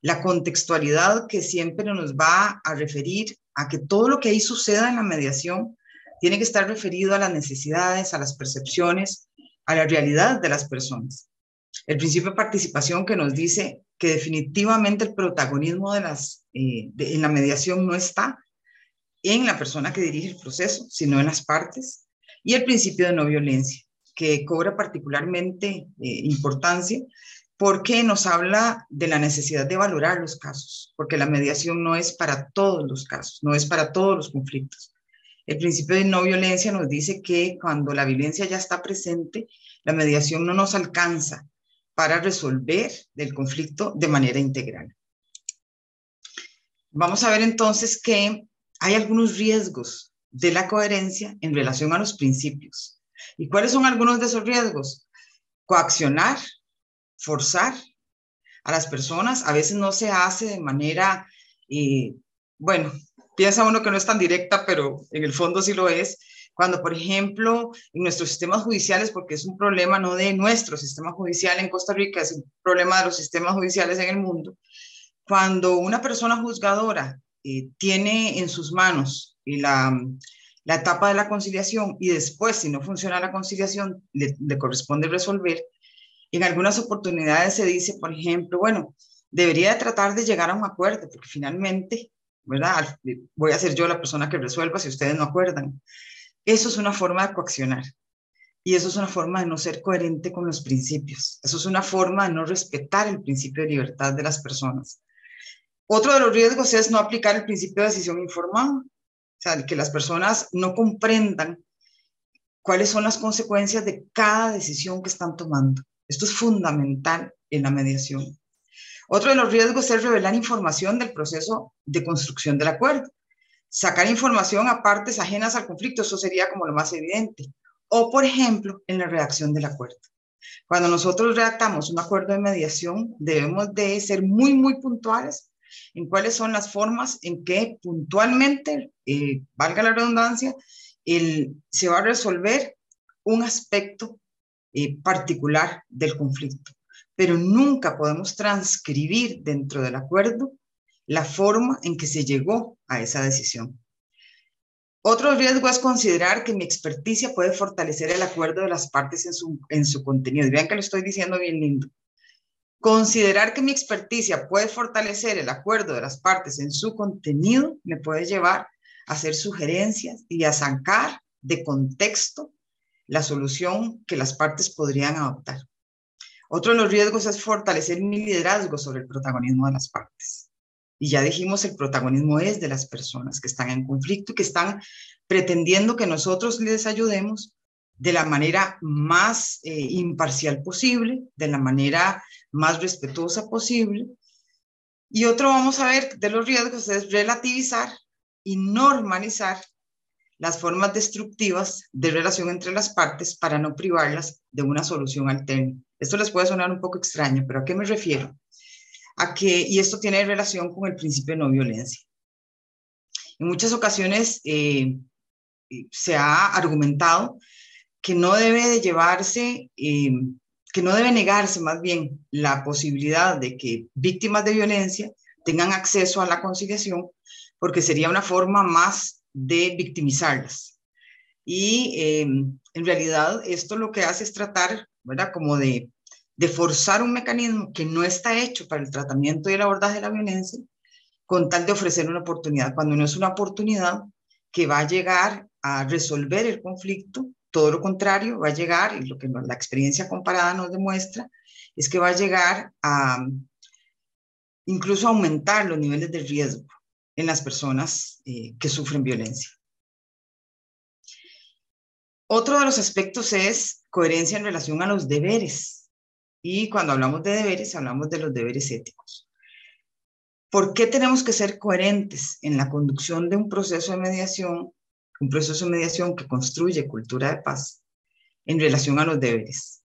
La contextualidad que siempre nos va a referir a que todo lo que ahí suceda en la mediación tiene que estar referido a las necesidades, a las percepciones, a la realidad de las personas. El principio de participación que nos dice que definitivamente el protagonismo eh, en la mediación no está en la persona que dirige el proceso, sino en las partes, y el principio de no violencia, que cobra particularmente eh, importancia porque nos habla de la necesidad de valorar los casos, porque la mediación no es para todos los casos, no es para todos los conflictos. El principio de no violencia nos dice que cuando la violencia ya está presente, la mediación no nos alcanza para resolver el conflicto de manera integral. Vamos a ver entonces que hay algunos riesgos de la coherencia en relación a los principios. ¿Y cuáles son algunos de esos riesgos? Coaccionar, forzar a las personas. A veces no se hace de manera, eh, bueno, piensa uno que no es tan directa, pero en el fondo sí lo es, cuando, por ejemplo, en nuestros sistemas judiciales, porque es un problema no de nuestro sistema judicial en Costa Rica, es un problema de los sistemas judiciales en el mundo, cuando una persona juzgadora eh, tiene en sus manos la, la etapa de la conciliación y después, si no funciona la conciliación, le corresponde resolver, en algunas oportunidades se dice, por ejemplo, bueno, debería tratar de llegar a un acuerdo, porque finalmente, ¿verdad? Voy a ser yo la persona que resuelva si ustedes no acuerdan. Eso es una forma de coaccionar. Y eso es una forma de no ser coherente con los principios. Eso es una forma de no respetar el principio de libertad de las personas. Otro de los riesgos es no aplicar el principio de decisión informada. O sea, que las personas no comprendan cuáles son las consecuencias de cada decisión que están tomando. Esto es fundamental en la mediación. Otro de los riesgos es revelar información del proceso de construcción del acuerdo sacar información a partes ajenas al conflicto, eso sería como lo más evidente. O, por ejemplo, en la redacción del acuerdo. Cuando nosotros redactamos un acuerdo de mediación, debemos de ser muy, muy puntuales en cuáles son las formas en que puntualmente, eh, valga la redundancia, se va a resolver un aspecto eh, particular del conflicto. Pero nunca podemos transcribir dentro del acuerdo la forma en que se llegó a esa decisión. Otro riesgo es considerar que mi experticia puede fortalecer el acuerdo de las partes en su, en su contenido. Vean que lo estoy diciendo bien lindo. Considerar que mi experticia puede fortalecer el acuerdo de las partes en su contenido me puede llevar a hacer sugerencias y a sacar de contexto la solución que las partes podrían adoptar. Otro de los riesgos es fortalecer mi liderazgo sobre el protagonismo de las partes. Y ya dijimos, el protagonismo es de las personas que están en conflicto y que están pretendiendo que nosotros les ayudemos de la manera más eh, imparcial posible, de la manera más respetuosa posible. Y otro vamos a ver de los riesgos es relativizar y normalizar las formas destructivas de relación entre las partes para no privarlas de una solución alterna. Esto les puede sonar un poco extraño, pero ¿a qué me refiero? A que, y esto tiene relación con el principio de no violencia. En muchas ocasiones eh, se ha argumentado que no debe de llevarse, eh, que no debe negarse más bien la posibilidad de que víctimas de violencia tengan acceso a la conciliación, porque sería una forma más de victimizarlas. Y eh, en realidad esto lo que hace es tratar, ¿verdad? Como de, de forzar un mecanismo que no está hecho para el tratamiento y el abordaje de la violencia, con tal de ofrecer una oportunidad, cuando no es una oportunidad que va a llegar a resolver el conflicto, todo lo contrario, va a llegar, y lo que la experiencia comparada nos demuestra, es que va a llegar a incluso aumentar los niveles de riesgo en las personas eh, que sufren violencia. Otro de los aspectos es coherencia en relación a los deberes. Y cuando hablamos de deberes, hablamos de los deberes éticos. ¿Por qué tenemos que ser coherentes en la conducción de un proceso de mediación un proceso de mediación que construye cultura de paz en relación a los deberes.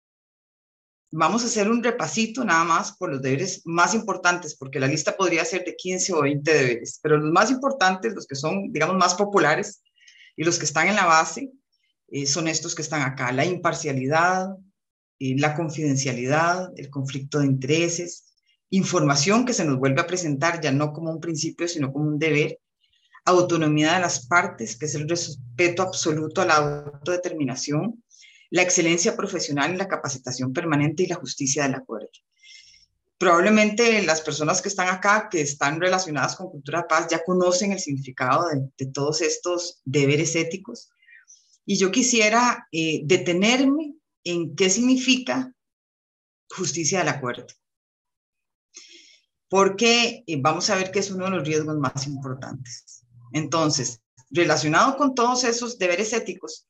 Vamos a hacer un repasito nada más por los deberes más importantes, porque la lista podría ser de 15 o 20 deberes, pero los más importantes, los que son, digamos, más populares y los que están en la base, eh, son estos que están acá, la imparcialidad, eh, la confidencialidad, el conflicto de intereses, información que se nos vuelve a presentar ya no como un principio, sino como un deber, autonomía de las partes, que es el respeto absoluto a la autodeterminación, la excelencia profesional, la capacitación permanente y la justicia del acuerdo. Probablemente las personas que están acá, que están relacionadas con cultura paz, ya conocen el significado de, todos estos deberes éticos. Y yo quisiera eh, detenerme en qué significa justicia del acuerdo. Porque eh, vamos a ver que es uno de los riesgos más importantes. Entonces, relacionado con todos esos deberes éticos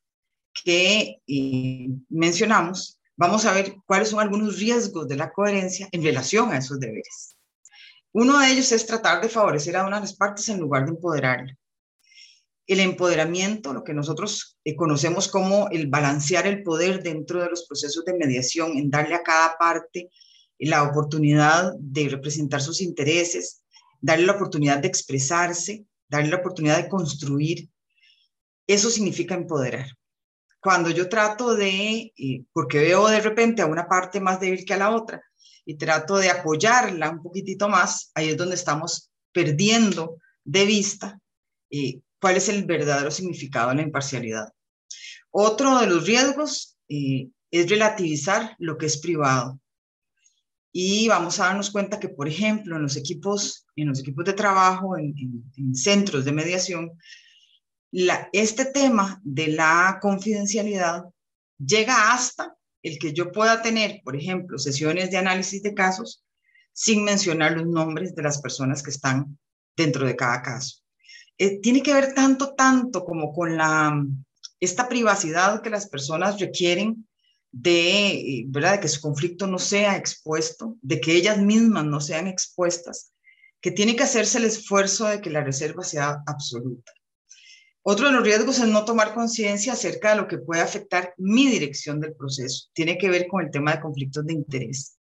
que eh, mencionamos, vamos a ver cuáles son algunos riesgos de la coherencia en relación a esos deberes. Uno de ellos es tratar de favorecer a una de las partes en lugar de empoderarla. El empoderamiento, lo que nosotros eh, conocemos como el balancear el poder dentro de los procesos de mediación, en darle a cada parte la oportunidad de representar sus intereses, darle la oportunidad de expresarse, darle la oportunidad de construir, eso significa empoderar. Cuando yo trato de, porque veo de repente a una parte más débil que a la otra, y trato de apoyarla un poquitito más, ahí es donde estamos perdiendo de vista eh, cuál es el verdadero significado de la imparcialidad. Otro de los riesgos eh, es relativizar lo que es privado. Y vamos a darnos cuenta que, por ejemplo, en los equipos, en los equipos de trabajo, en, centros de mediación, este tema de la confidencialidad llega hasta el que yo pueda tener, por ejemplo, sesiones de análisis de casos sin mencionar los nombres de las personas que están dentro de cada caso. Eh, tiene que ver tanto, tanto como con la, esta privacidad que las personas requieren de, eh, ¿verdad? de que su conflicto no sea expuesto, de que ellas mismas no sean expuestas, que tiene que hacerse el esfuerzo de que la reserva sea absoluta. Otro de los riesgos es no tomar conciencia acerca de lo que puede afectar mi dirección del proceso. Tiene que ver con el tema de conflictos de interés.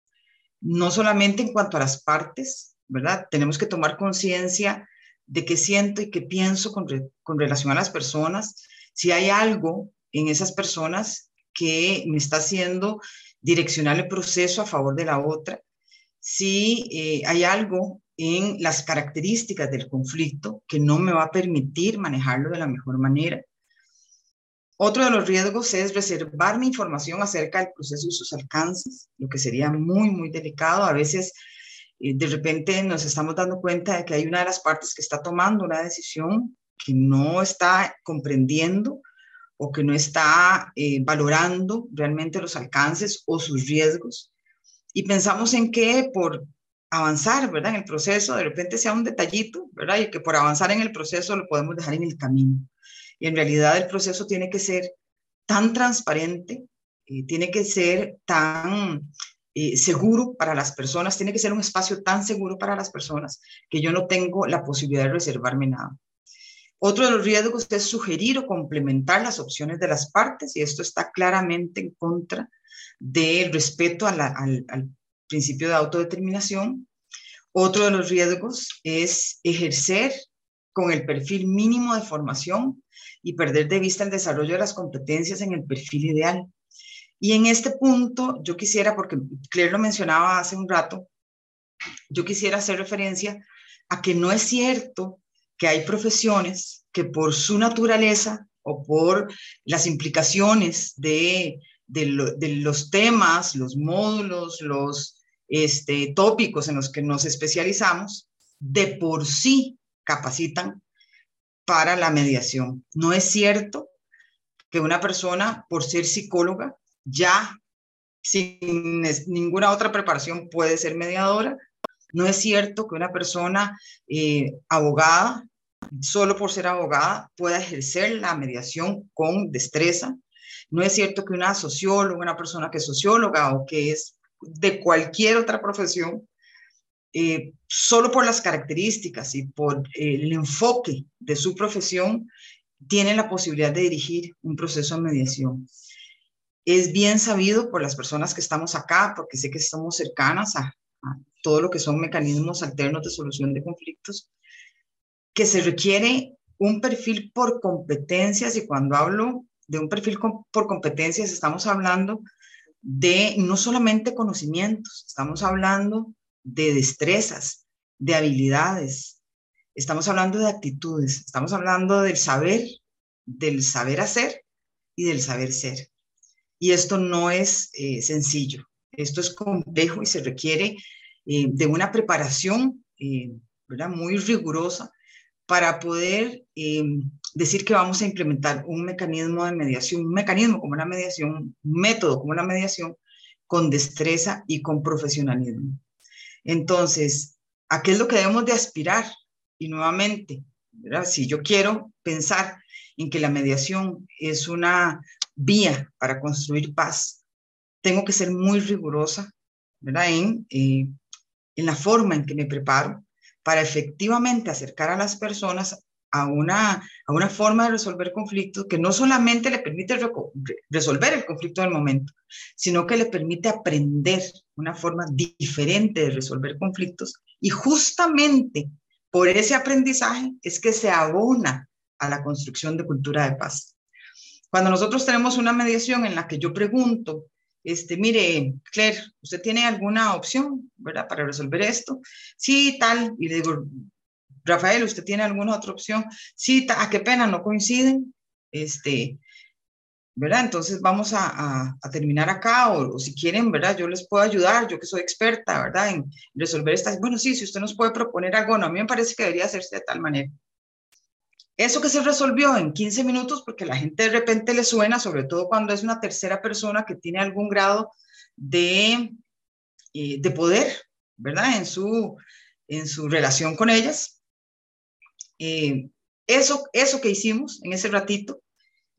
No solamente en cuanto a las partes, ¿verdad? Tenemos que tomar conciencia de qué siento y qué pienso con, relación a las personas. Si hay algo en esas personas que me está haciendo direccionar el proceso a favor de la otra, si eh, hay algo en las características del conflicto que no me va a permitir manejarlo de la mejor manera. Otro de los riesgos es reservar mi información acerca del proceso y sus alcances, lo que sería muy, muy delicado. A veces, eh, de repente, nos estamos dando cuenta de que hay una de las partes que está tomando una decisión que no está comprendiendo o que no está eh, valorando realmente los alcances o sus riesgos. Y pensamos en que por avanzar, ¿verdad? En el proceso, de repente sea un detallito, ¿verdad? Y que por avanzar en el proceso lo podemos dejar en el camino. Y en realidad el proceso tiene que ser tan transparente, eh, tiene que ser tan eh, seguro para las personas, tiene que ser un espacio tan seguro para las personas que yo no tengo la posibilidad de reservarme nada. Otro de los riesgos es sugerir o complementar las opciones de las partes y esto está claramente en contra del respeto al, al principio de autodeterminación. Otro de los riesgos es ejercer con el perfil mínimo de formación y perder de vista el desarrollo de las competencias en el perfil ideal. Y en este punto yo quisiera, porque Claire lo mencionaba hace un rato, yo quisiera hacer referencia a que no es cierto que hay profesiones que por su naturaleza o por las implicaciones de, los temas, los módulos, los este, tópicos en los que nos especializamos, de por sí capacitan para la mediación. No es cierto que una persona, por ser psicóloga, ya sin ninguna otra preparación puede ser mediadora. No es cierto que una persona eh, abogada, solo por ser abogada, pueda ejercer la mediación con destreza. No es cierto que una socióloga, una persona que es socióloga o que es de cualquier otra profesión, eh, solo por las características y por el enfoque de su profesión, tiene la posibilidad de dirigir un proceso de mediación. Es bien sabido por las personas que estamos acá, porque sé que estamos cercanas a, todo lo que son mecanismos alternos de solución de conflictos, que se requiere un perfil por competencias y cuando hablo de un perfil por competencias estamos hablando de no solamente conocimientos, estamos hablando de destrezas, de habilidades, estamos hablando de actitudes, estamos hablando del saber, del saber hacer y del saber ser. Y esto no es eh, sencillo, esto es complejo y se requiere eh, de una preparación eh, muy rigurosa para poder decir que vamos a implementar un mecanismo de mediación, un mecanismo como la mediación, un método como la mediación, con destreza y con profesionalismo. Entonces, ¿a qué es lo que debemos de aspirar? Y nuevamente, ¿verdad? si yo quiero pensar en que la mediación es una vía para construir paz, tengo que ser muy rigurosa. En, eh, en la forma en que me preparo para efectivamente acercar a las personas a una, a una forma de resolver conflictos que no solamente le permite resolver el conflicto del momento, sino que le permite aprender una forma diferente de resolver conflictos y justamente por ese aprendizaje es que se abona a la construcción de cultura de paz. Cuando nosotros tenemos una mediación en la que yo pregunto, este, mire, Claire, ¿usted tiene alguna opción, verdad, para resolver esto? Sí, tal. Y le digo, Rafael, ¿usted tiene alguna otra opción? Sí, a ah, qué pena, no coinciden. Este, ¿verdad? Entonces vamos a, a, terminar acá o, si quieren, ¿verdad? Yo les puedo ayudar, yo que soy experta, ¿verdad? En resolver estas. Bueno, sí, si usted nos puede proponer algo, no, a mí me parece que debería hacerse de tal manera. Eso que se resolvió en 15 minutos, porque la gente de repente le suena, sobre todo cuando es una tercera persona que tiene algún grado de, eh, de poder, ¿verdad? En su, en su relación con ellas. Eh, eso, eso que hicimos en ese ratito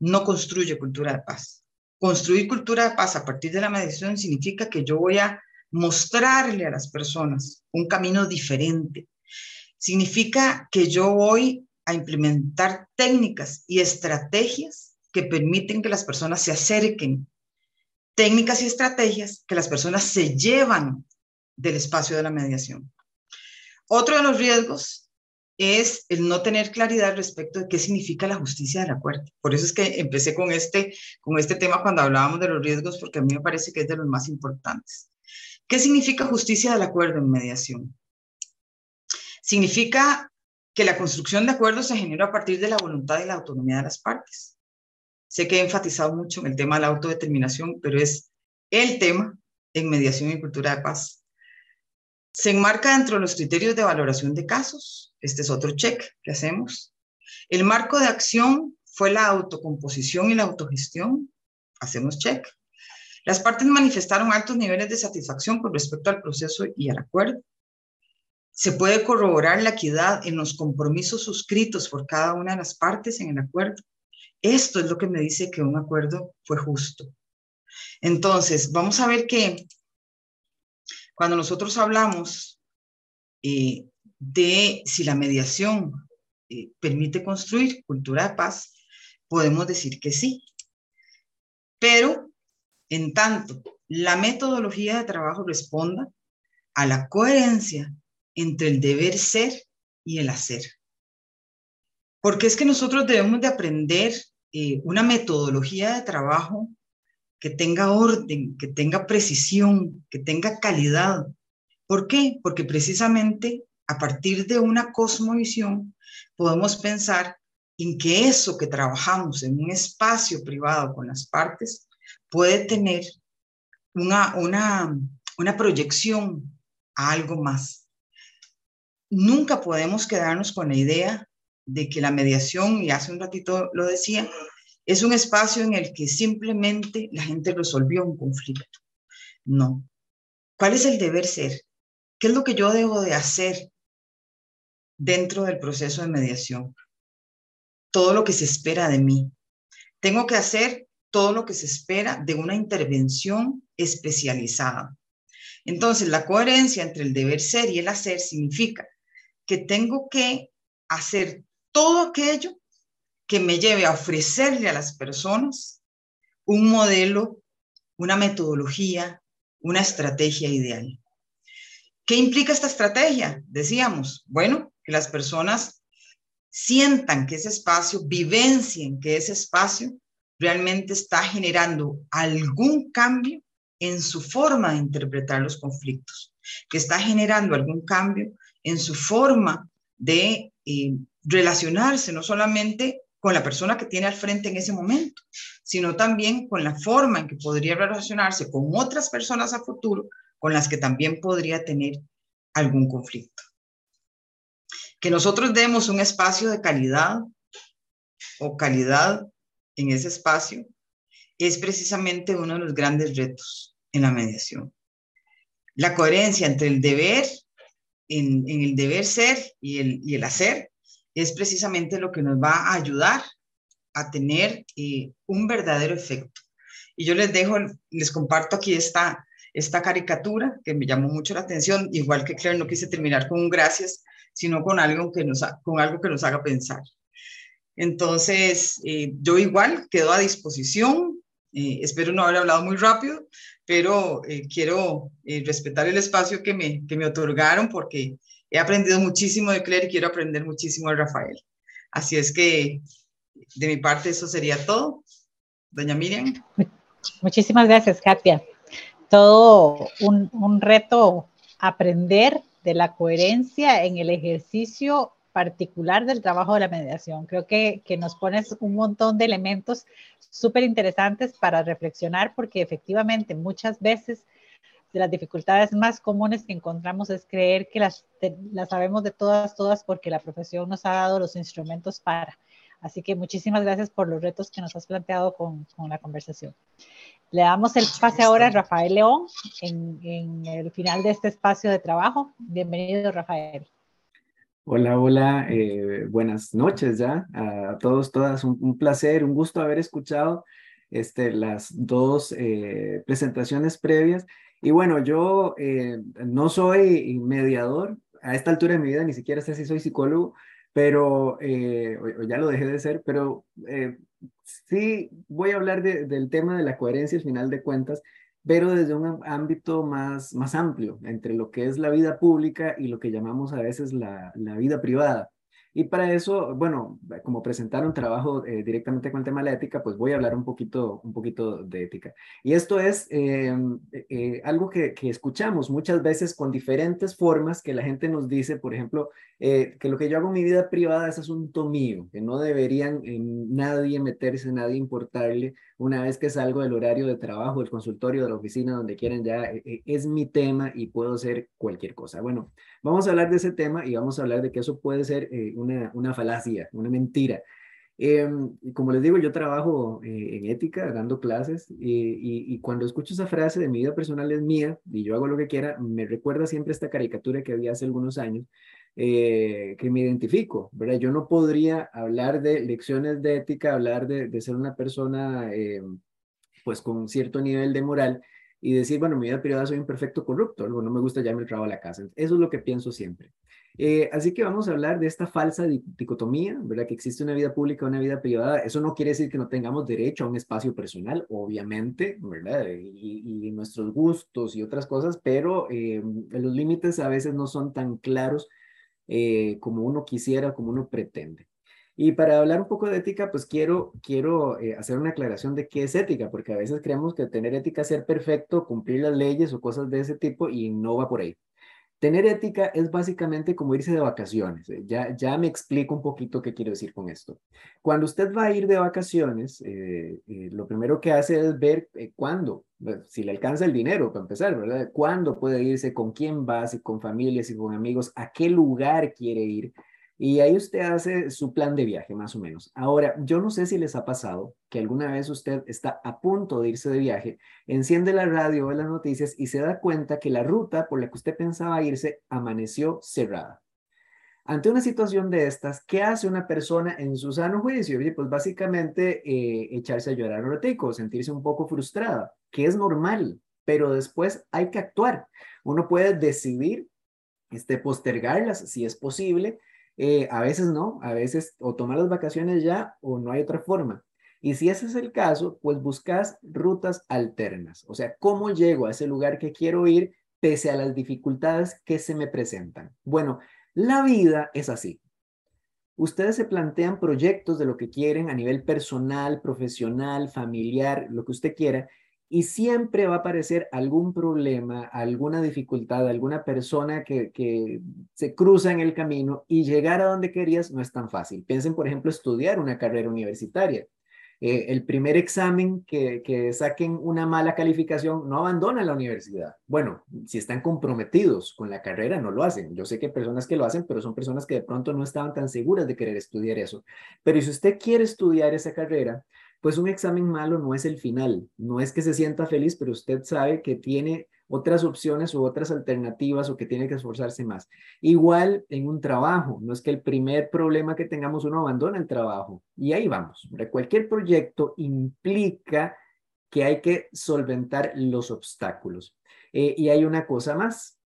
no construye cultura de paz. Construir cultura de paz a partir de la mediación significa que yo voy a mostrarle a las personas un camino diferente. Significa que yo voy a implementar técnicas y estrategias que permiten que las personas se acerquen, técnicas y estrategias que las personas se llevan del espacio de la mediación. Otro de los riesgos es el no tener claridad respecto de qué significa la justicia del acuerdo. Por eso es que empecé con este, con este tema cuando hablábamos de los riesgos, porque a mí me parece que es de los más importantes. ¿Qué significa justicia del acuerdo en mediación? Significa que la construcción de acuerdos se genera a partir de la voluntad y la autonomía de las partes. Sé que he enfatizado mucho en el tema de la autodeterminación, pero es el tema en mediación y cultura de paz. Se enmarca dentro de los criterios de valoración de casos. Este es otro check que hacemos. El marco de acción fue la autocomposición y la autogestión, hacemos check. Las partes manifestaron altos niveles de satisfacción con respecto al proceso y al acuerdo. Se puede corroborar la equidad en los compromisos suscritos por cada una de las partes en el acuerdo. Esto es lo que me dice que un acuerdo fue justo. Entonces, vamos a ver que cuando nosotros hablamos eh, de si la mediación eh, permite construir cultura de paz, podemos decir que sí. Pero, en tanto, la metodología de trabajo responda a la coherencia entre el deber ser y el hacer. Porque es que nosotros debemos de aprender eh, una metodología de trabajo que tenga orden, que tenga precisión, que tenga calidad. ¿Por qué? Porque precisamente a partir de una cosmovisión podemos pensar en que eso que trabajamos en un espacio privado con las partes puede tener una, una, una proyección a algo más. Nunca podemos quedarnos con la idea de que la mediación, y hace un ratito lo decía, es un espacio en el que simplemente la gente resolvió un conflicto. No. ¿Cuál es el deber ser? ¿Qué es lo que yo debo de hacer dentro del proceso de mediación? Todo lo que se espera de mí. Tengo que hacer todo lo que se espera de una intervención especializada. Entonces, la coherencia entre el deber ser y el hacer significa que tengo que hacer todo aquello que me lleve a ofrecerle a las personas un modelo, una metodología, una estrategia ideal. ¿Qué implica esta estrategia? Decíamos, bueno, que las personas sientan que ese espacio, vivencien que ese espacio realmente está generando algún cambio en su forma de interpretar los conflictos, que está generando algún cambio en su forma de eh, relacionarse, no solamente con la persona que tiene al frente en ese momento, sino también con la forma en que podría relacionarse con otras personas a futuro con las que también podría tener algún conflicto. Que nosotros demos un espacio de calidad o calidad en ese espacio es precisamente uno de los grandes retos en la mediación. La coherencia entre el deber, en, el deber ser y el, y el hacer, es precisamente lo que nos va a ayudar a tener eh, un verdadero efecto. Y yo les dejo, les comparto aquí esta, esta caricatura que me llamó mucho la atención, igual que Claire no quise terminar con un gracias, sino con algo que nos, con algo que nos haga pensar. Entonces, eh, yo igual quedo a disposición, eh, espero no haber hablado muy rápido, pero quiero respetar el espacio que me, que me otorgaron porque he aprendido muchísimo de Claire y quiero aprender muchísimo de Rafael. Así es que de mi parte eso sería todo. Doña Miriam. Muchísimas gracias, Katia. Todo un, un reto aprender de la coherencia en el ejercicio particular del trabajo de la mediación. Creo que, que nos pones un montón de elementos súper interesantes para reflexionar porque efectivamente muchas veces de las dificultades más comunes que encontramos es creer que las, las sabemos de todas, todas, porque la profesión nos ha dado los instrumentos para. Así que muchísimas gracias por los retos que nos has planteado con, con la conversación. Le damos el pase ahora a Rafael León en, en, el final de este espacio de trabajo. Bienvenido, Rafael. Hola, hola, eh, buenas noches ya a todos, todas. Un, un, placer, un gusto haber escuchado este, las dos eh, presentaciones previas y bueno, yo eh, no soy mediador, a esta altura de mi vida ni siquiera sé si soy psicólogo, pero eh, ya lo dejé de ser, pero eh, sí voy a hablar del tema de la coherencia al final de cuentas, pero desde un ámbito más, más amplio, entre lo que es la vida pública y lo que llamamos a veces la, la vida privada. Y para eso, bueno, como presentaron trabajo eh, directamente con el tema de la ética, pues voy a hablar un poquito, un poquito de ética. Y esto es em, eh, eh, algo que, que, escuchamos muchas veces con diferentes formas que la gente nos dice, por ejemplo, que lo que yo hago en mi vida privada es asunto mío, que no deberían nadie meterse, nadie importarle una vez que salgo del horario de trabajo, del consultorio, de la oficina, donde quieran, ya es mi tema y puedo hacer cualquier cosa. Bueno, Vamos a hablar de ese tema y vamos a hablar de que eso puede ser eh, una, una falacia, una mentira. Em, como les digo, yo trabajo eh, en ética, dando clases, y, y, cuando escucho esa frase de mi vida personal es mía y yo hago lo que quiera, me recuerda siempre esta caricatura que había hace algunos años, eh, que me identifico, ¿verdad? Yo no podría hablar de lecciones de ética, hablar de, de ser una persona, em, pues con cierto nivel de moral, y decir, bueno, mi vida privada soy un perfecto corrupto, algo no me gusta ya me trabajo a la casa. Eso es lo que pienso siempre. Eh, así que vamos a hablar de esta falsa dicotomía, ¿verdad? Que existe una vida pública, una vida privada. Eso no quiere decir que no tengamos derecho a un espacio personal, obviamente, ¿verdad? Y, nuestros gustos y otras cosas, pero eh, los límites a veces no son tan claros eh, como uno quisiera, como uno pretende. Y para hablar un poco de ética, pues quiero, quiero hacer una aclaración de qué es ética, porque a veces creemos que tener ética es ser perfecto, cumplir las leyes o cosas de ese tipo y no va por ahí. Tener ética es básicamente como irse de vacaciones. Eh, ya, ya me explico un poquito qué quiero decir con esto. Cuando usted va a ir de vacaciones, eh, eh, lo primero que hace es ver cuándo, si le alcanza el dinero para empezar, ¿verdad? ¿Cuándo puede irse? ¿Con quién va? Si con familias, y con amigos, ¿a qué lugar quiere ir? Y ahí usted hace su plan de viaje, más o menos. Ahora, yo no sé si les ha pasado que alguna vez usted está a punto de irse de viaje, enciende la radio o las noticias y se da cuenta que la ruta por la que usted pensaba irse amaneció cerrada. Ante una situación de estas, ¿qué hace una persona en su sano juicio? pues básicamente eh, echarse a llorar un ratico, sentirse un poco frustrada, que es normal, pero después hay que actuar. Uno puede decidir este, postergarlas si es posible, eh, a veces no, a veces o tomar las vacaciones ya o no hay otra forma. Y si ese es el caso, pues buscas rutas alternas. O sea, ¿cómo llego a ese lugar que quiero ir pese a las dificultades que se me presentan? Bueno, la vida es así. Ustedes se plantean proyectos de lo que quieren a nivel personal, profesional, familiar, lo que usted quiera, y siempre va a aparecer algún problema, alguna dificultad, alguna persona que, se cruza en el camino y llegar a donde querías no es tan fácil. Piensen, por ejemplo, estudiar una carrera universitaria. Eh, el primer examen que, que, saquen una mala calificación no abandonan la universidad. Bueno, si están comprometidos con la carrera, no lo hacen. Yo sé que hay personas que lo hacen, pero son personas que de pronto no estaban tan seguras de querer estudiar eso. Pero si usted quiere estudiar esa carrera, pues un examen malo no es el final, no es que se sienta feliz, pero usted sabe que tiene otras opciones u otras alternativas o que tiene que esforzarse más. Igual en un trabajo, no es que el primer problema que tengamos uno abandona el trabajo y ahí vamos. Cualquier proyecto implica que hay que solventar los obstáculos. Eh, y hay una cosa más.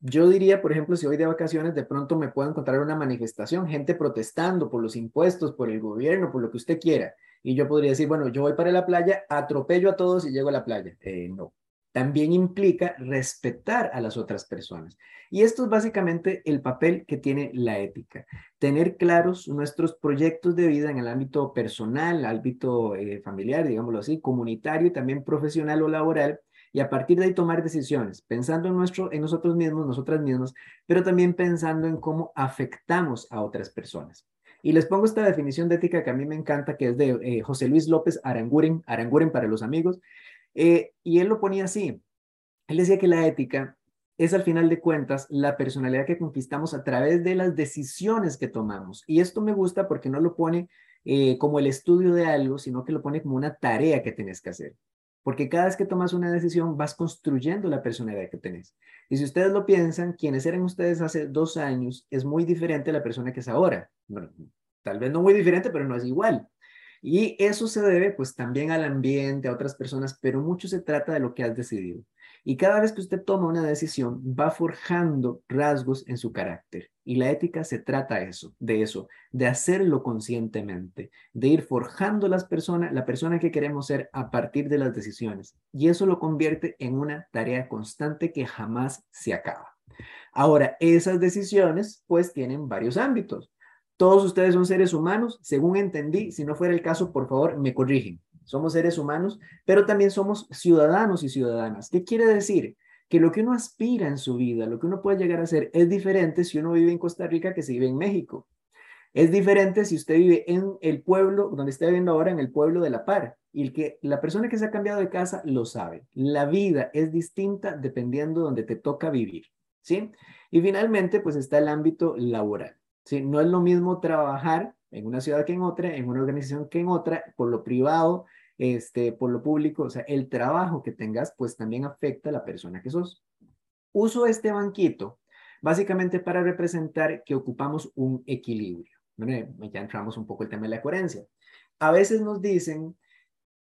Yo diría, por ejemplo, si hoy de vacaciones de pronto me puedo encontrar una manifestación, gente protestando por los impuestos, por el gobierno, por lo que usted quiera y yo podría decir, bueno, yo voy para la playa, atropello a todos y llego a la playa. Eh, no. También implica respetar a las otras personas. Y esto es básicamente el papel que tiene la ética. Tener claros nuestros proyectos de vida en el ámbito personal, ámbito eh, familiar, digámoslo así, comunitario y también profesional o laboral, y a partir de ahí tomar decisiones, pensando en, nuestro, en nosotros mismos, nosotras mismas, pero también pensando en cómo afectamos a otras personas. Y les pongo esta definición de ética que a mí me encanta, que es de eh, José Luis López Aranguren, Aranguren para los amigos, eh, y él lo ponía así. Él decía que la ética es al final de cuentas la personalidad que conquistamos a través de las decisiones que tomamos. Y esto me gusta porque no lo pone eh, como el estudio de algo, sino que lo pone como una tarea que tienes que hacer. Porque cada vez que tomas una decisión vas construyendo la personalidad que tenés. Y si ustedes lo piensan, quienes eran ustedes hace dos años es muy diferente a la persona que es ahora. Tal vez no muy diferente, pero no es igual. Y eso se debe pues también al ambiente, a otras personas, pero mucho se trata de lo que has decidido. Y cada vez que usted toma una decisión, va forjando rasgos en su carácter. Y la ética se trata eso, de eso, de hacerlo conscientemente, de ir forjando las personas, la persona que queremos ser a partir de las decisiones. Y eso lo convierte en una tarea constante que jamás se acaba. Ahora, esas decisiones pues tienen varios ámbitos. Todos ustedes son seres humanos, según entendí, si no fuera el caso, por favor, me corrigen. Somos seres humanos, pero también somos ciudadanos y ciudadanas. ¿Qué quiere decir? Que lo que uno aspira en su vida, lo que uno puede llegar a ser, es diferente si uno vive en Costa Rica que si vive en México. Es diferente si usted vive en el pueblo, donde está viviendo ahora, en el pueblo de La Par. Y el que, la persona que se ha cambiado de casa lo sabe. La vida es distinta dependiendo de donde te toca vivir. ¿sí? Y finalmente, pues está el ámbito laboral. ¿sí? No es lo mismo trabajar en una ciudad que en otra, en una organización que en otra, por lo privado, este, por lo público, o sea, el trabajo que tengas, pues también afecta a la persona que sos. Uso este banquito básicamente para representar que ocupamos un equilibrio. Ya entramos un poco el tema de la coherencia. A veces nos dicen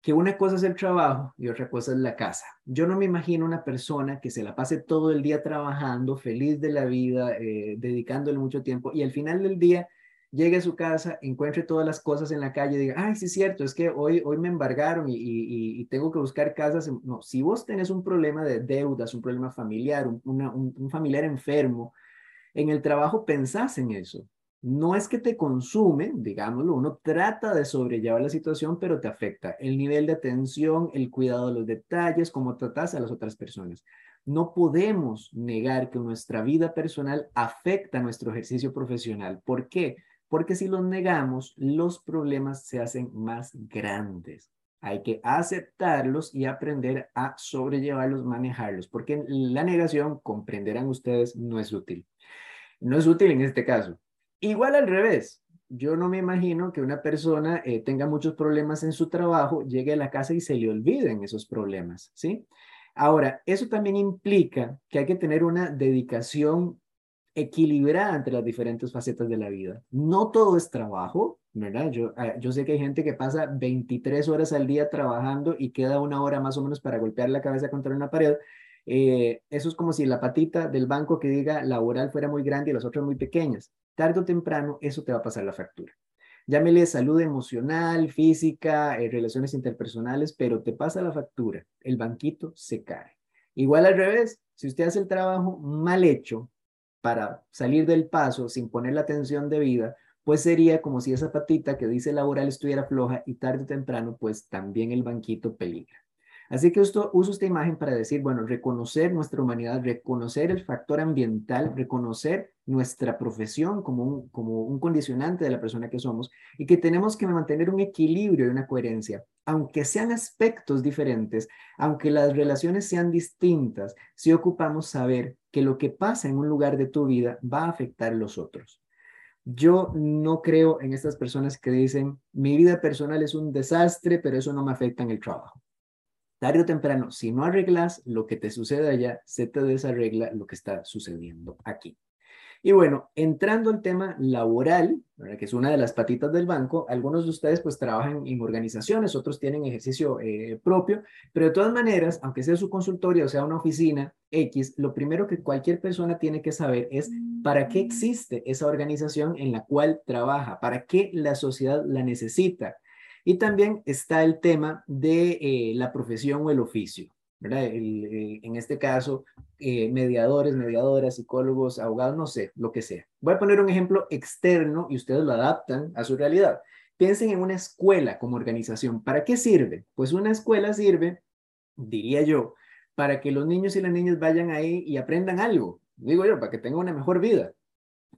que una cosa es el trabajo y otra cosa es la casa. Yo no me imagino una persona que se la pase todo el día trabajando, feliz de la vida, eh, dedicándole mucho tiempo y al final del día llegue a su casa, encuentre todas las cosas en la calle y diga, ay, sí es cierto, es que hoy, hoy me embargaron y, tengo que buscar casas. No, si vos tenés un problema de deudas, un problema familiar, un, un familiar enfermo, en el trabajo pensás en eso no es que te consume, digámoslo, uno trata de sobrellevar la situación, pero te afecta el nivel de atención, el cuidado de los detalles, cómo tratas a las otras personas. No podemos negar que nuestra vida personal afecta nuestro ejercicio profesional. ¿Por qué? Porque si los negamos, los problemas se hacen más grandes. Hay que aceptarlos y aprender a sobrellevarlos, manejarlos, porque la negación, comprenderán ustedes, no es útil. No es útil en este caso Igual al revés, yo no me imagino que una persona eh, tenga muchos problemas en su trabajo, llegue a la casa y se le olviden esos problemas, ¿sí? Ahora, eso también implica que hay que tener una dedicación equilibrada entre las diferentes facetas de la vida. No todo es trabajo, ¿verdad? Yo, ah, yo sé que hay gente que pasa 23 horas al día trabajando y queda una hora más o menos para golpear la cabeza contra una pared, eh, eso es como si la patita del banco que diga laboral fuera muy grande y las otras muy pequeñas. Tarde o temprano, eso te va a pasar la factura. Llámele salud emocional, física, eh, relaciones interpersonales, pero te pasa la factura. El banquito se cae. Igual al revés, si usted hace el trabajo mal hecho para salir del paso sin poner la atención debida, pues sería como si esa patita que dice laboral estuviera floja y tarde o temprano, pues también el banquito peligra. Así que esto, uso esta imagen para decir, bueno, reconocer nuestra humanidad, reconocer el factor ambiental, reconocer nuestra profesión como un, como un condicionante de la persona que somos y que tenemos que mantener un equilibrio y una coherencia. Aunque sean aspectos diferentes, aunque las relaciones sean distintas, si ocupamos saber que lo que pasa en un lugar de tu vida va a afectar a los otros. Yo no creo en estas personas que dicen, mi vida personal es un desastre, pero eso no me afecta en el trabajo tarde o temprano, si no arreglas lo que te sucede allá, se te desarregla lo que está sucediendo aquí. Y bueno, entrando al tema laboral, que es una de las patitas del banco, algunos de ustedes pues trabajan en organizaciones, otros tienen ejercicio eh, propio, pero de todas maneras, aunque sea su consultorio o sea una oficina X, lo primero que cualquier persona tiene que saber es para qué existe esa organización en la cual trabaja, para qué la sociedad la necesita. Y también está el tema de eh, la profesión o el oficio, ¿verdad? Eh, en este caso, eh, mediadores, mediadoras, psicólogos, abogados, no sé, lo que sea. Voy a poner un ejemplo externo y ustedes lo adaptan a su realidad. Piensen en una escuela como organización. ¿Para qué sirve? Pues una escuela sirve, diría yo, para que los niños y las niñas vayan ahí y aprendan algo. Digo yo, para que tengan una mejor vida.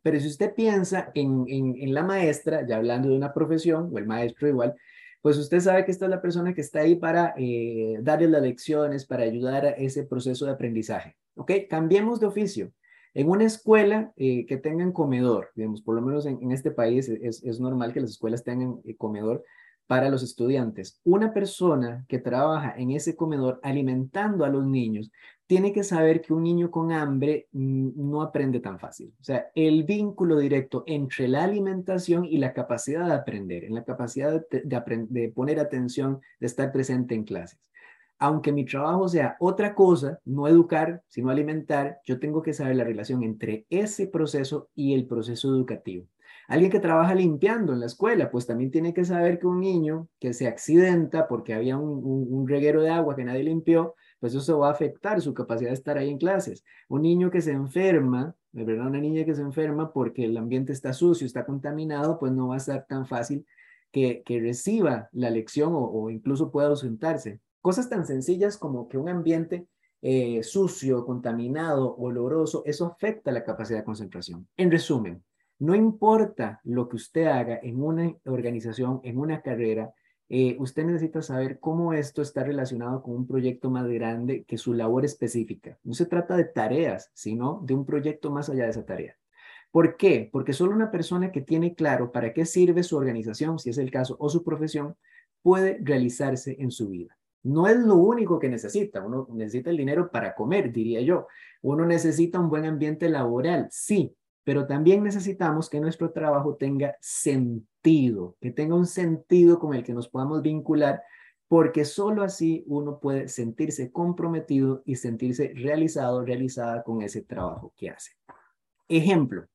Pero si usted piensa en, en, la maestra, ya hablando de una profesión, o el maestro igual, pues usted sabe que esta es la persona que está ahí para eh, darle las lecciones, para ayudar a ese proceso de aprendizaje. ¿Ok? Cambiemos de oficio. En una escuela eh, que tengan comedor, digamos, por lo menos en, este país es, es, normal que las escuelas tengan eh, comedor para los estudiantes. Una persona que trabaja en ese comedor alimentando a los niños tiene que saber que un niño con hambre mm, no aprende tan fácil. O sea, el vínculo directo entre la alimentación y la capacidad de aprender, en la capacidad de, de, poner atención, de estar presente en clases. Aunque mi trabajo sea otra cosa, no educar, sino alimentar, yo tengo que saber la relación entre ese proceso y el proceso educativo. Alguien que trabaja limpiando en la escuela, pues también tiene que saber que un niño que se accidenta porque había un, reguero de agua que nadie limpió, pues eso va a afectar su capacidad de estar ahí en clases. Un niño que se enferma, de verdad, una niña que se enferma porque el ambiente está sucio, está contaminado, pues no va a ser tan fácil que, que reciba la lección o, incluso pueda ausentarse. Cosas tan sencillas como que un ambiente eh, sucio, contaminado, oloroso, eso afecta la capacidad de concentración. En resumen, no importa lo que usted haga en una organización, en una carrera, eh, usted necesita saber cómo esto está relacionado con un proyecto más grande que su labor específica. No se trata de tareas, sino de un proyecto más allá de esa tarea. ¿Por qué? Porque solo una persona que tiene claro para qué sirve su organización, si es el caso, o su profesión, puede realizarse en su vida. No es lo único que necesita. Uno necesita el dinero para comer, diría yo. Uno necesita un buen ambiente laboral, sí, pero también necesitamos que nuestro trabajo tenga sentido, que tenga un sentido con el que nos podamos vincular, porque solo así uno puede sentirse comprometido y sentirse realizado, realizada con ese trabajo que hace. Ejemplo,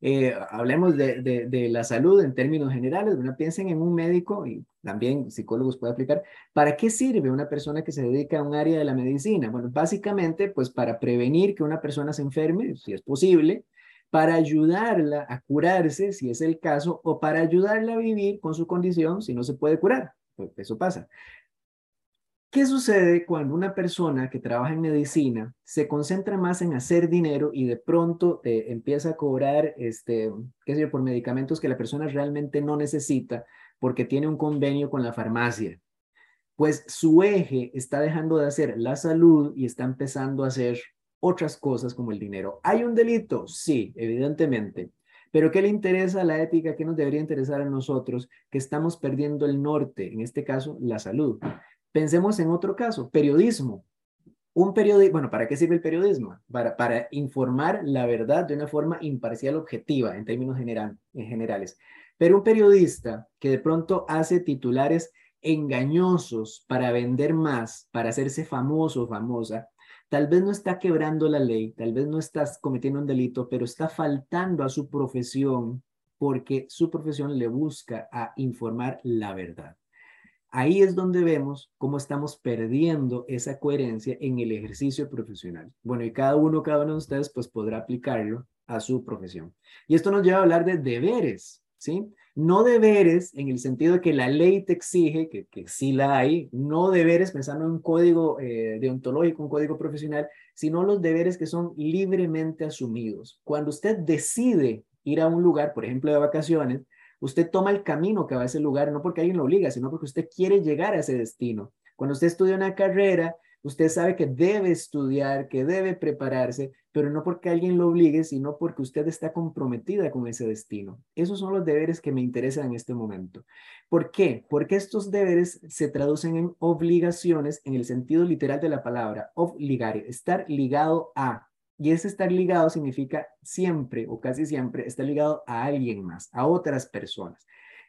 eh, hablemos de, de, la salud en términos generales, ¿verdad? piensen en un médico y también psicólogos pueden aplicar, ¿para qué sirve una persona que se dedica a un área de la medicina? Bueno, básicamente, pues para prevenir que una persona se enferme, si es posible, para ayudarla a curarse, si es el caso, o para ayudarla a vivir con su condición si no se puede curar. Pues eso pasa. ¿Qué sucede cuando una persona que trabaja en medicina se concentra más en hacer dinero y de pronto eh, empieza a cobrar, este, qué sé yo, por medicamentos que la persona realmente no necesita porque tiene un convenio con la farmacia? Pues su eje está dejando de hacer la salud y está empezando a hacer otras cosas como el dinero. ¿Hay un delito? Sí, evidentemente. Pero ¿qué le interesa a la ética? ¿Qué nos debería interesar a nosotros? Que estamos perdiendo el norte, en este caso, la salud. Pensemos en otro caso, periodismo. Un periodismo, bueno, ¿para qué sirve el periodismo? Para, para informar la verdad de una forma imparcial, objetiva, en términos general, en generales. Pero un periodista que de pronto hace titulares engañosos para vender más, para hacerse famoso o famosa, tal vez no está quebrando la ley, tal vez no está cometiendo un delito, pero está faltando a su profesión porque su profesión le busca a informar la verdad. Ahí es donde vemos cómo estamos perdiendo esa coherencia en el ejercicio profesional. Bueno, y cada uno, cada uno de ustedes, pues podrá aplicarlo a su profesión. Y esto nos lleva a hablar de deberes, ¿sí? No deberes en el sentido de que la ley te exige, que, que sí la hay, no deberes pensando en un código eh, deontológico, un código profesional, sino los deberes que son libremente asumidos. Cuando usted decide ir a un lugar, por ejemplo, de vacaciones, Usted toma el camino que va a ese lugar, no porque alguien lo obliga, sino porque usted quiere llegar a ese destino. Cuando usted estudia una carrera, usted sabe que debe estudiar, que debe prepararse, pero no porque alguien lo obligue, sino porque usted está comprometida con ese destino. Esos son los deberes que me interesan en este momento. ¿Por qué? Porque estos deberes se traducen en obligaciones en el sentido literal de la palabra, obligar, estar ligado a. Y ese estar ligado significa siempre o casi siempre estar ligado a alguien más, a otras personas.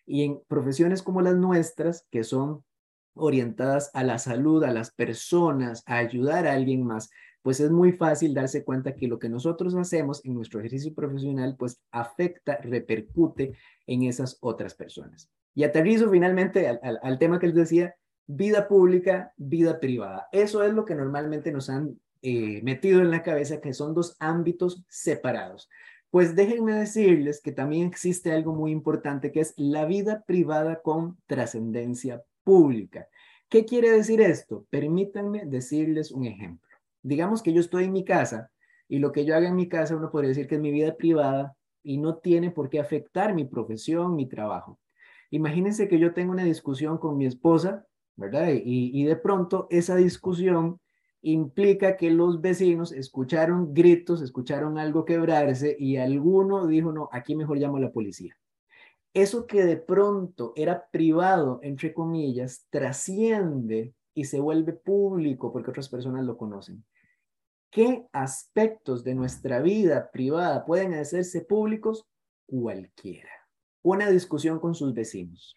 Y en profesiones como las nuestras, que son orientadas a la salud, a las personas, a ayudar a alguien más, pues es muy fácil darse cuenta que lo que nosotros hacemos en nuestro ejercicio profesional, pues afecta, repercute en esas otras personas. Y aterrizo finalmente al, al tema que les decía, vida pública, vida privada. Eso es lo que normalmente nos han eh, metido en la cabeza que son dos ámbitos separados. Pues déjenme decirles que también existe algo muy importante que es la vida privada con trascendencia pública. ¿Qué quiere decir esto? Permítanme decirles un ejemplo. Digamos que yo estoy en mi casa y lo que yo haga en mi casa uno podría decir que es mi vida privada y no tiene por qué afectar mi profesión, mi trabajo. Imagínense que yo tengo una discusión con mi esposa, ¿verdad? Y, de pronto esa discusión implica que los vecinos escucharon gritos, escucharon algo quebrarse y alguno dijo, no, aquí mejor llamo a la policía. Eso que de pronto era privado, entre comillas, trasciende y se vuelve público porque otras personas lo conocen. ¿Qué aspectos de nuestra vida privada pueden hacerse públicos? Cualquiera. Una discusión con sus vecinos,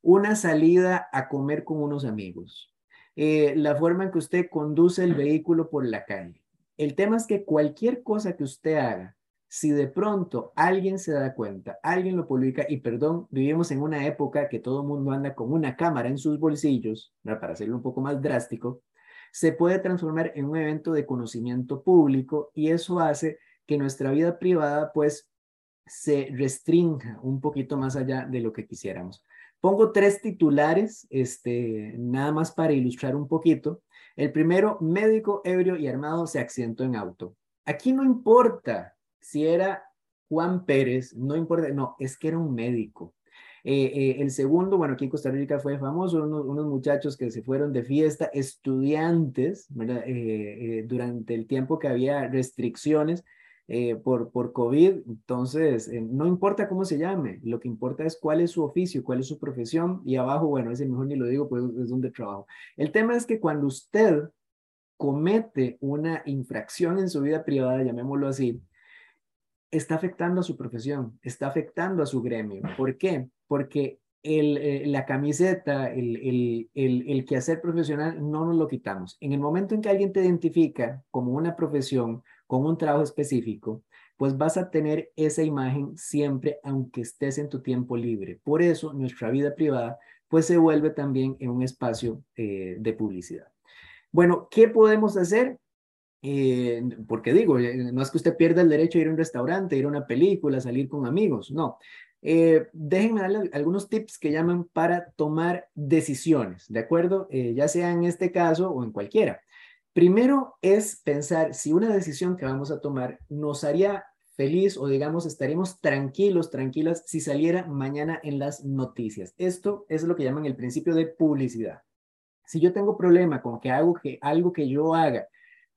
una salida a comer con unos amigos, eh, la forma en que usted conduce el vehículo por la calle. El tema es que cualquier cosa que usted haga, si de pronto alguien se da cuenta, alguien lo publica, y perdón, vivimos en una época que todo el mundo anda con una cámara en sus bolsillos, para hacerlo un poco más drástico, se puede transformar en un evento de conocimiento público y eso hace que nuestra vida privada pues se restrinja un poquito más allá de lo que quisiéramos. Pongo tres titulares, este, nada más para ilustrar un poquito. El primero, médico ebrio y armado se accidentó en auto. Aquí no importa si era Juan Pérez, no importa, no, es que era un médico. Eh, eh, el segundo, bueno, aquí en Costa Rica fue famoso, unos, muchachos que se fueron de fiesta, estudiantes, ¿verdad? Eh, durante el tiempo que había restricciones, eh, por, por COVID, entonces eh, no importa cómo se llame, lo que importa es cuál es su oficio, cuál es su profesión y abajo, bueno, ese mejor ni lo digo, pues es donde trabajo. El tema es que cuando usted comete una infracción en su vida privada, llamémoslo así, está afectando a su profesión, está afectando a su gremio. ¿Por qué? Porque eh, la camiseta, el, el, el, el quehacer profesional, no nos lo quitamos. En el momento en que alguien te identifica como una profesión, con un trabajo específico, pues vas a tener esa imagen siempre, aunque estés en tu tiempo libre. Por eso nuestra vida privada, pues se vuelve también en un espacio eh, de publicidad. Bueno, ¿qué podemos hacer? Eh, porque digo, eh, no es que usted pierda el derecho a ir a un restaurante, ir a una película, salir con amigos, no. déjenme darle algunos tips que llaman para tomar decisiones, ¿de acuerdo? ya sea en este caso o en cualquiera. Primero es pensar si una decisión que vamos a tomar nos haría feliz o digamos estaríamos tranquilos, tranquilas si saliera mañana en las noticias. Esto es lo que llaman el principio de publicidad. Si yo tengo problema con que algo que, algo que yo haga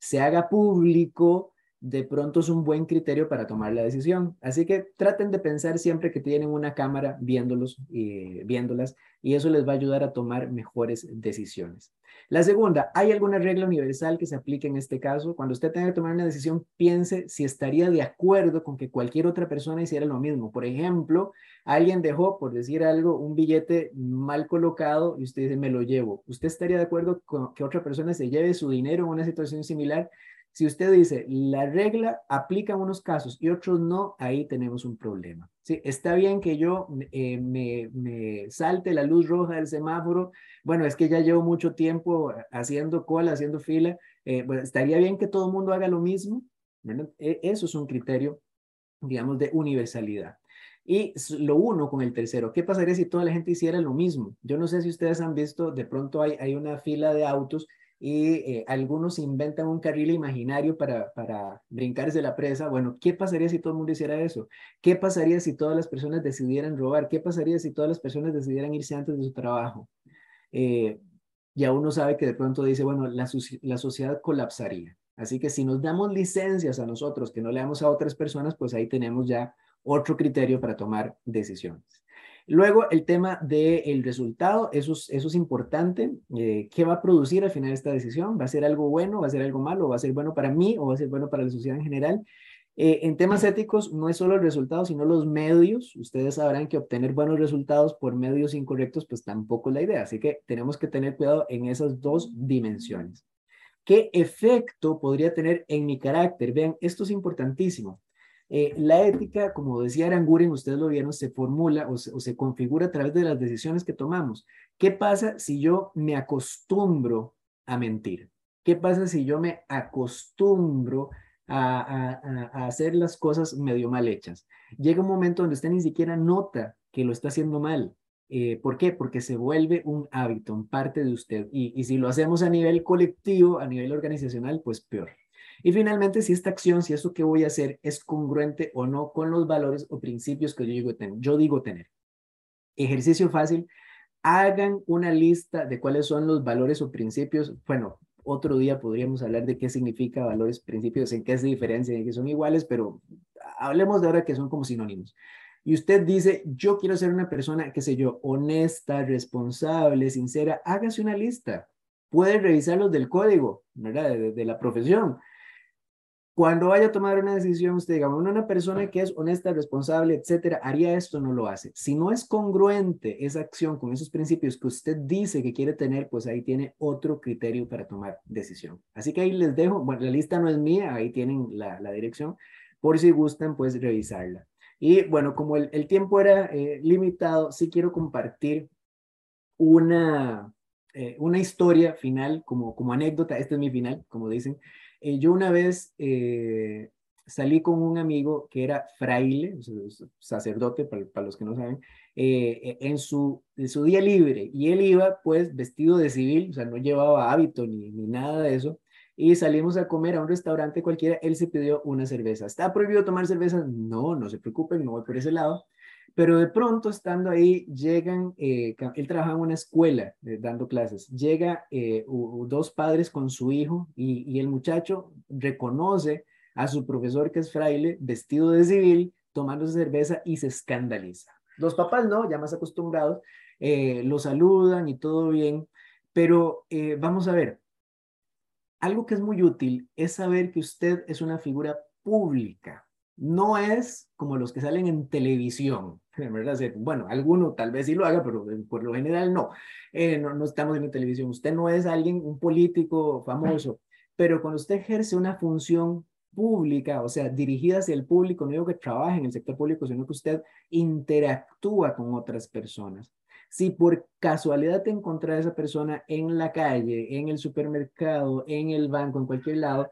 se haga público, de pronto es un buen criterio para tomar la decisión. Así que traten de pensar siempre que tienen una cámara viéndolos, y viéndolas y eso les va a ayudar a tomar mejores decisiones. La segunda, ¿hay alguna regla universal que se aplique en este caso? Cuando usted tenga que tomar una decisión, piense si estaría de acuerdo con que cualquier otra persona hiciera lo mismo. Por ejemplo, alguien dejó, por decir algo, un billete mal colocado y usted dice, me lo llevo. ¿Usted estaría de acuerdo con que otra persona se lleve su dinero en una situación similar? Si usted dice, la regla aplica en unos casos y otros no, ahí tenemos un problema. ¿sí? Está bien que yo eh, me, salte la luz roja del semáforo. Bueno, es que ya llevo mucho tiempo haciendo cola, haciendo fila. Eh, estaría bien que todo el mundo haga lo mismo. E, eso es un criterio, digamos, de universalidad. Y lo uno con el tercero, ¿qué pasaría si toda la gente hiciera lo mismo? Yo no sé si ustedes han visto, de pronto hay una fila de autos y eh, algunos inventan un carril imaginario para, para brincarse la presa. Bueno, ¿qué pasaría si todo el mundo hiciera eso? ¿Qué pasaría si todas las personas decidieran robar? ¿Qué pasaría si todas las personas decidieran irse antes de su trabajo? Eh, ya uno sabe que de pronto dice, bueno, la, la sociedad colapsaría. Así que si nos damos licencias a nosotros que no le damos a otras personas, pues ahí tenemos ya otro criterio para tomar decisiones. Luego, el tema del resultado, eso es, eso es importante. Eh, ¿Qué va a producir al final esta decisión? ¿Va a ser algo bueno? ¿Va a ser algo malo? ¿Va a ser bueno para mí o va a ser bueno para la sociedad en general? Eh, en temas éticos, no es solo el resultado, sino los medios. Ustedes sabrán que obtener buenos resultados por medios incorrectos, pues tampoco es la idea. Así que tenemos que tener cuidado en esas dos dimensiones. ¿Qué efecto podría tener en mi carácter? Vean, esto es importantísimo. Eh, la ética, como decía Aranguren, ustedes lo vieron, se formula o se, configura a través de las decisiones que tomamos. ¿Qué pasa si yo me acostumbro a mentir? ¿Qué pasa si yo me acostumbro a, hacer las cosas medio mal hechas? Llega un momento donde usted ni siquiera nota que lo está haciendo mal. Eh, ¿Por qué? Porque se vuelve un hábito, un parte de usted. Y si lo hacemos a nivel colectivo, a nivel organizacional, pues peor. Y finalmente, si esta acción, si eso que voy a hacer es congruente o no con los valores o principios que yo digo tener. Yo digo tener. Ejercicio fácil. Hagan una lista de cuáles son los valores o principios. Bueno, otro día podríamos hablar de qué significa valores, principios, en qué se diferencian, en qué son iguales, pero hablemos de ahora que son como sinónimos. Y usted dice, yo quiero ser una persona, qué sé yo, honesta, responsable, sincera, hágase una lista. Puede revisar los del código, ¿verdad? de la profesión cuando vaya a tomar una decisión, usted diga, una persona que es honesta, responsable, etcétera, haría esto, no lo hace. Si no es congruente esa acción con esos principios que usted dice que quiere tener, pues ahí tiene otro criterio para tomar decisión. Así que ahí les dejo, bueno, la lista no es mía, ahí tienen la, dirección, por si gustan, pues revisarla. Y bueno, como el, tiempo era eh, limitado, sí quiero compartir una, eh, una historia final, como, como anécdota, este es mi final, como dicen, eh, yo una vez eh, salí con un amigo que era fraile, sacerdote, para, los que no saben, eh, en, su, día libre. Y él iba pues vestido de civil, o sea, no llevaba hábito ni, ni nada de eso. Y salimos a comer a un restaurante cualquiera, él se pidió una cerveza. ¿Está prohibido tomar cerveza? No, no se preocupen, no voy por ese lado. Pero de pronto, estando ahí, llegan, eh, él trabaja en una escuela eh, dando clases, llega eh, dos padres con su hijo y, el muchacho reconoce a su profesor que es fraile, vestido de civil, tomando cerveza y se escandaliza. Los papás no, ya más acostumbrados, eh, lo saludan y todo bien, pero vamos a ver, algo que es muy útil es saber que usted es una figura pública, no es como los que salen en televisión. Bueno, alguno tal vez sí lo haga, pero por lo general no. Eh, no, estamos en televisión. Usted no es alguien, un político famoso, pero cuando usted ejerce una función pública, o sea, dirigida hacia el público, no digo que trabaje en el sector público, sino que usted interactúa con otras personas. Si por casualidad te encuentras a esa persona en la calle, en el supermercado, en el banco, en cualquier lado,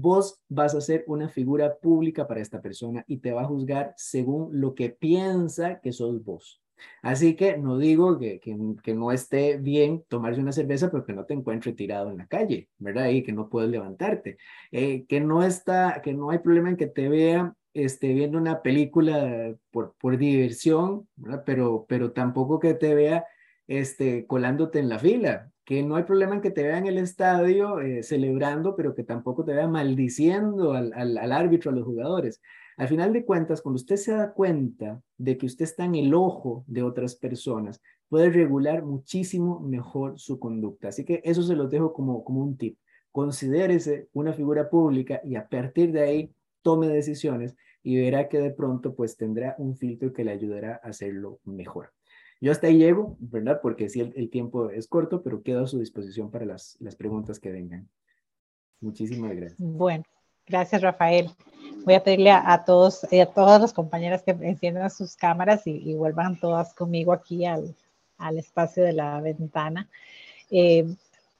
vos vas a ser una figura pública para esta persona y te va a juzgar según lo que piensa que sos vos. Así que no digo que, que, no esté bien tomarse una cerveza porque no te encuentre tirado en la calle, ¿verdad? Y que no puedes levantarte. Eh, que no está, que no hay problema en que te vea este, viendo una película por, por diversión, ¿verdad? Pero, pero tampoco que te vea este, colándote en la fila que no hay problema en que te vean en el estadio eh, celebrando, pero que tampoco te vean maldiciendo al, al, árbitro, a los jugadores. Al final de cuentas, cuando usted se da cuenta de que usted está en el ojo de otras personas, puede regular muchísimo mejor su conducta. Así que eso se lo dejo como, como un tip. Considérese una figura pública y a partir de ahí tome decisiones y verá que de pronto pues tendrá un filtro que le ayudará a hacerlo mejor. Yo hasta ahí llego, ¿verdad? Porque sí, el, tiempo es corto, pero quedo a su disposición para las, las preguntas que vengan. Muchísimas gracias. Bueno, gracias Rafael. Voy a pedirle a, todos y a todas las compañeras que enciendan sus cámaras y, vuelvan todas conmigo aquí al, al, espacio de la ventana. Eh,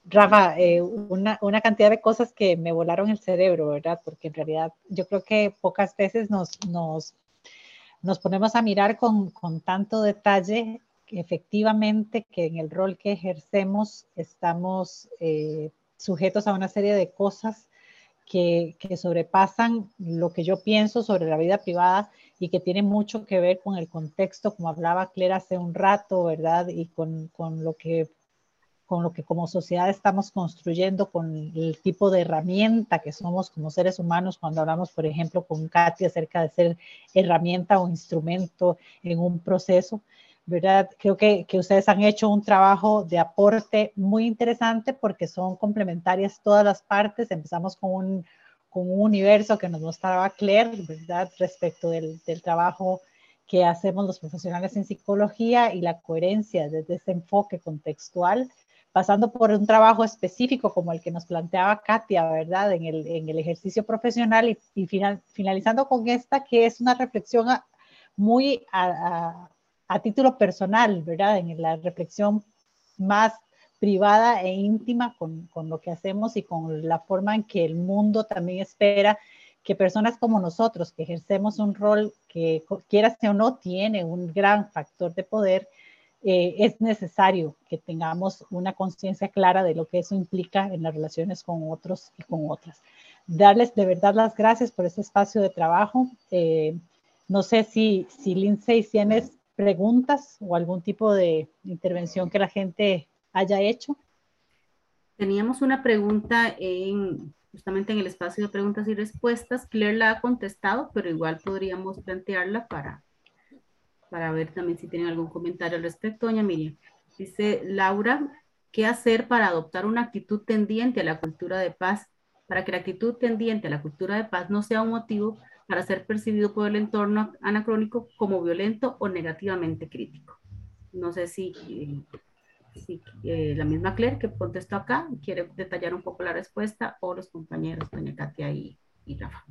Rafa, eh, una, una, cantidad de cosas que me volaron el cerebro, ¿verdad? Porque en realidad yo creo que pocas veces nos, nos, nos ponemos a mirar con, con tanto detalle efectivamente que en el rol que ejercemos estamos eh, sujetos a una serie de cosas que, sobrepasan lo que yo pienso sobre la vida privada y que tienen mucho que ver con el contexto, como hablaba Claire hace un rato, ¿verdad? Y con, lo que con lo que como sociedad estamos construyendo, con el tipo de herramienta que somos como seres humanos cuando hablamos, por ejemplo, con Katy acerca de ser herramienta o instrumento en un proceso. ¿Verdad? Creo que, que, ustedes han hecho un trabajo de aporte muy interesante porque son complementarias todas las partes. Empezamos con un, con un universo que nos mostraba Claire, ¿verdad? Respecto del, del, trabajo que hacemos los profesionales en psicología y la coherencia desde ese enfoque contextual, pasando por un trabajo específico como el que nos planteaba Katia, ¿verdad? En el, en el ejercicio profesional y, y final, finalizando con esta que es una reflexión muy... a, a título personal, ¿verdad? En la reflexión más privada e íntima con, con, lo que hacemos y con la forma en que el mundo también espera que personas como nosotros, que ejercemos un rol que quiera o no tiene un gran factor de poder, eh, es necesario que tengamos una conciencia clara de lo que eso implica en las relaciones con otros y con otras. Darles de verdad las gracias por este espacio de trabajo. Eh, no sé si, si Lindsay tienes preguntas o algún tipo de intervención que la gente haya hecho. Teníamos una pregunta en justamente en el espacio de preguntas y respuestas. Claire la ha contestado, pero igual podríamos plantearla para, para ver también si tienen algún comentario al respecto. Doña Miriam, dice Laura, ¿qué hacer para adoptar una actitud tendiente a la cultura de paz? Para que la actitud tendiente a la cultura de paz no sea un motivo para ser percibido por el entorno anacrónico como violento o negativamente crítico. No sé si, eh, la misma Claire que contestó acá quiere detallar un poco la respuesta o los compañeros, doña Katia y, y Rafa.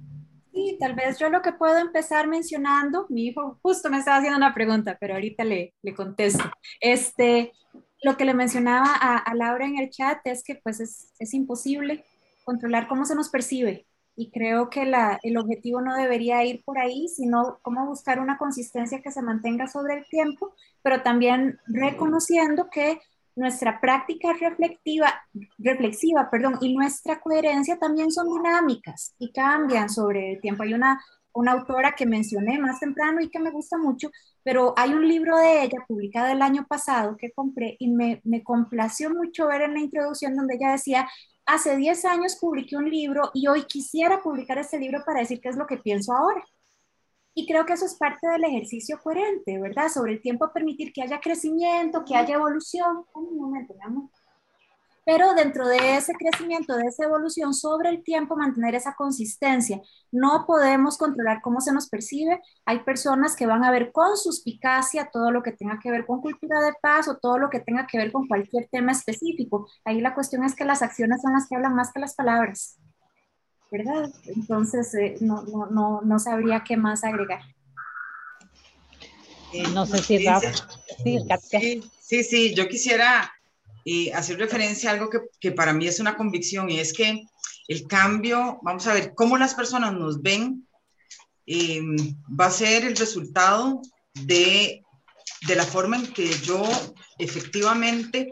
Sí, tal vez yo lo que puedo empezar mencionando, mi hijo justo me estaba haciendo una pregunta, pero ahorita le, le contesto. Este, lo que le mencionaba a, a, Laura en el chat es que pues es, es imposible controlar cómo se nos percibe y creo que la, el objetivo no debería ir por ahí, sino cómo buscar una consistencia que se mantenga sobre el tiempo, pero también reconociendo que nuestra práctica reflexiva, reflexiva perdón, y nuestra coherencia también son dinámicas y cambian sobre el tiempo. Hay una, una autora que mencioné más temprano y que me gusta mucho, pero hay un libro de ella publicado el año pasado que compré y me, me complació mucho ver en la introducción donde ella decía hace 10 años publiqué un libro y hoy quisiera publicar este libro para decir qué es lo que pienso ahora. Y creo que eso es parte del ejercicio coherente, ¿verdad? Sobre el tiempo permitir que haya crecimiento, que haya evolución. Un momento, mi amor. Pero dentro de ese crecimiento, de esa evolución, sobre el tiempo mantener esa consistencia. No podemos controlar cómo se nos percibe. Hay personas que van a ver con suspicacia todo lo que tenga que ver con cultura de paz o todo lo que tenga que ver con cualquier tema específico. Ahí la cuestión es que las acciones son las que hablan más que las palabras. ¿Verdad? Entonces, eh, no, no, no, no sabría qué más agregar. No sé si Sí, sí, sí, yo quisiera y hacer referencia a algo que, que, para mí es una convicción y es que el cambio, vamos a ver, cómo las personas nos ven, eh, va a ser el resultado de, de la forma en que yo efectivamente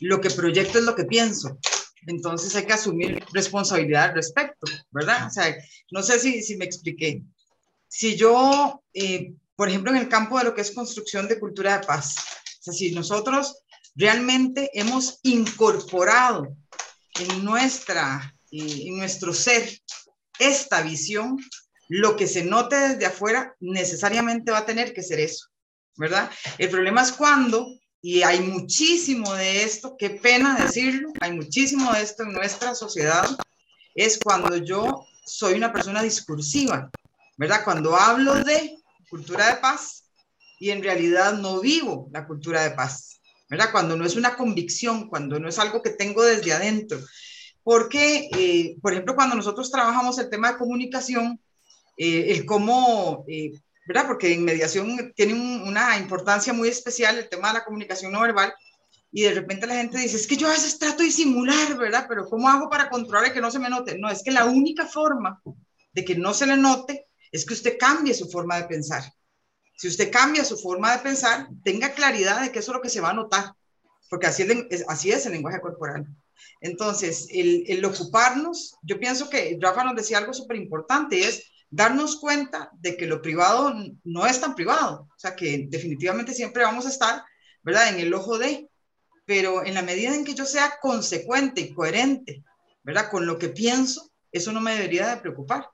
lo que proyecto es lo que pienso. Entonces hay que asumir responsabilidad al respecto, ¿verdad? O sea, no sé si, si me expliqué. Si yo, eh, por ejemplo, en el campo de lo que es construcción de cultura de paz, o sea, si nosotros realmente hemos incorporado en, nuestra, en nuestro ser esta visión, lo que se note desde afuera necesariamente va a tener que ser eso, ¿verdad? El problema es cuando, y hay muchísimo de esto, qué pena decirlo, hay muchísimo de esto en nuestra sociedad, es cuando yo soy una persona discursiva, ¿verdad? Cuando hablo de cultura de paz y en realidad no vivo la cultura de paz. ¿Verdad? Cuando no es una convicción, cuando no es algo que tengo desde adentro. Porque, eh, por ejemplo, cuando nosotros trabajamos el tema de comunicación, eh, el cómo, eh, ¿verdad? Porque en mediación tiene una importancia muy especial el tema de la comunicación no verbal, y de repente la gente dice, es que yo a veces trato de simular, ¿verdad? Pero ¿cómo hago para controlar que no se me note? No, es que la única forma de que no se le note es que usted cambie su forma de pensar. Si usted cambia su forma de pensar, tenga claridad de que eso es lo que se va a notar, porque así es, así es el lenguaje corporal. Entonces, el, el ocuparnos, yo pienso que Rafa nos decía algo súper importante, es darnos cuenta de que lo privado no es tan privado, o sea, que definitivamente siempre vamos a estar, ¿verdad?, en el ojo de, pero en la medida en que yo sea consecuente y coherente, ¿verdad?, con lo que pienso, eso no me debería de preocupar.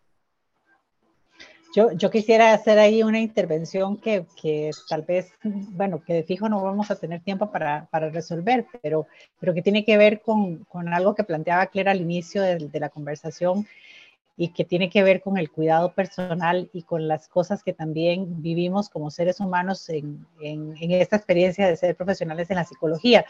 Yo, yo, quisiera hacer ahí una intervención que, que, tal vez, bueno, que de fijo no vamos a tener tiempo para, para resolver, pero, pero que tiene que ver con, con algo que planteaba Claire al inicio de, de, la conversación y que tiene que ver con el cuidado personal y con las cosas que también vivimos como seres humanos en, en, en esta experiencia de ser profesionales en la psicología.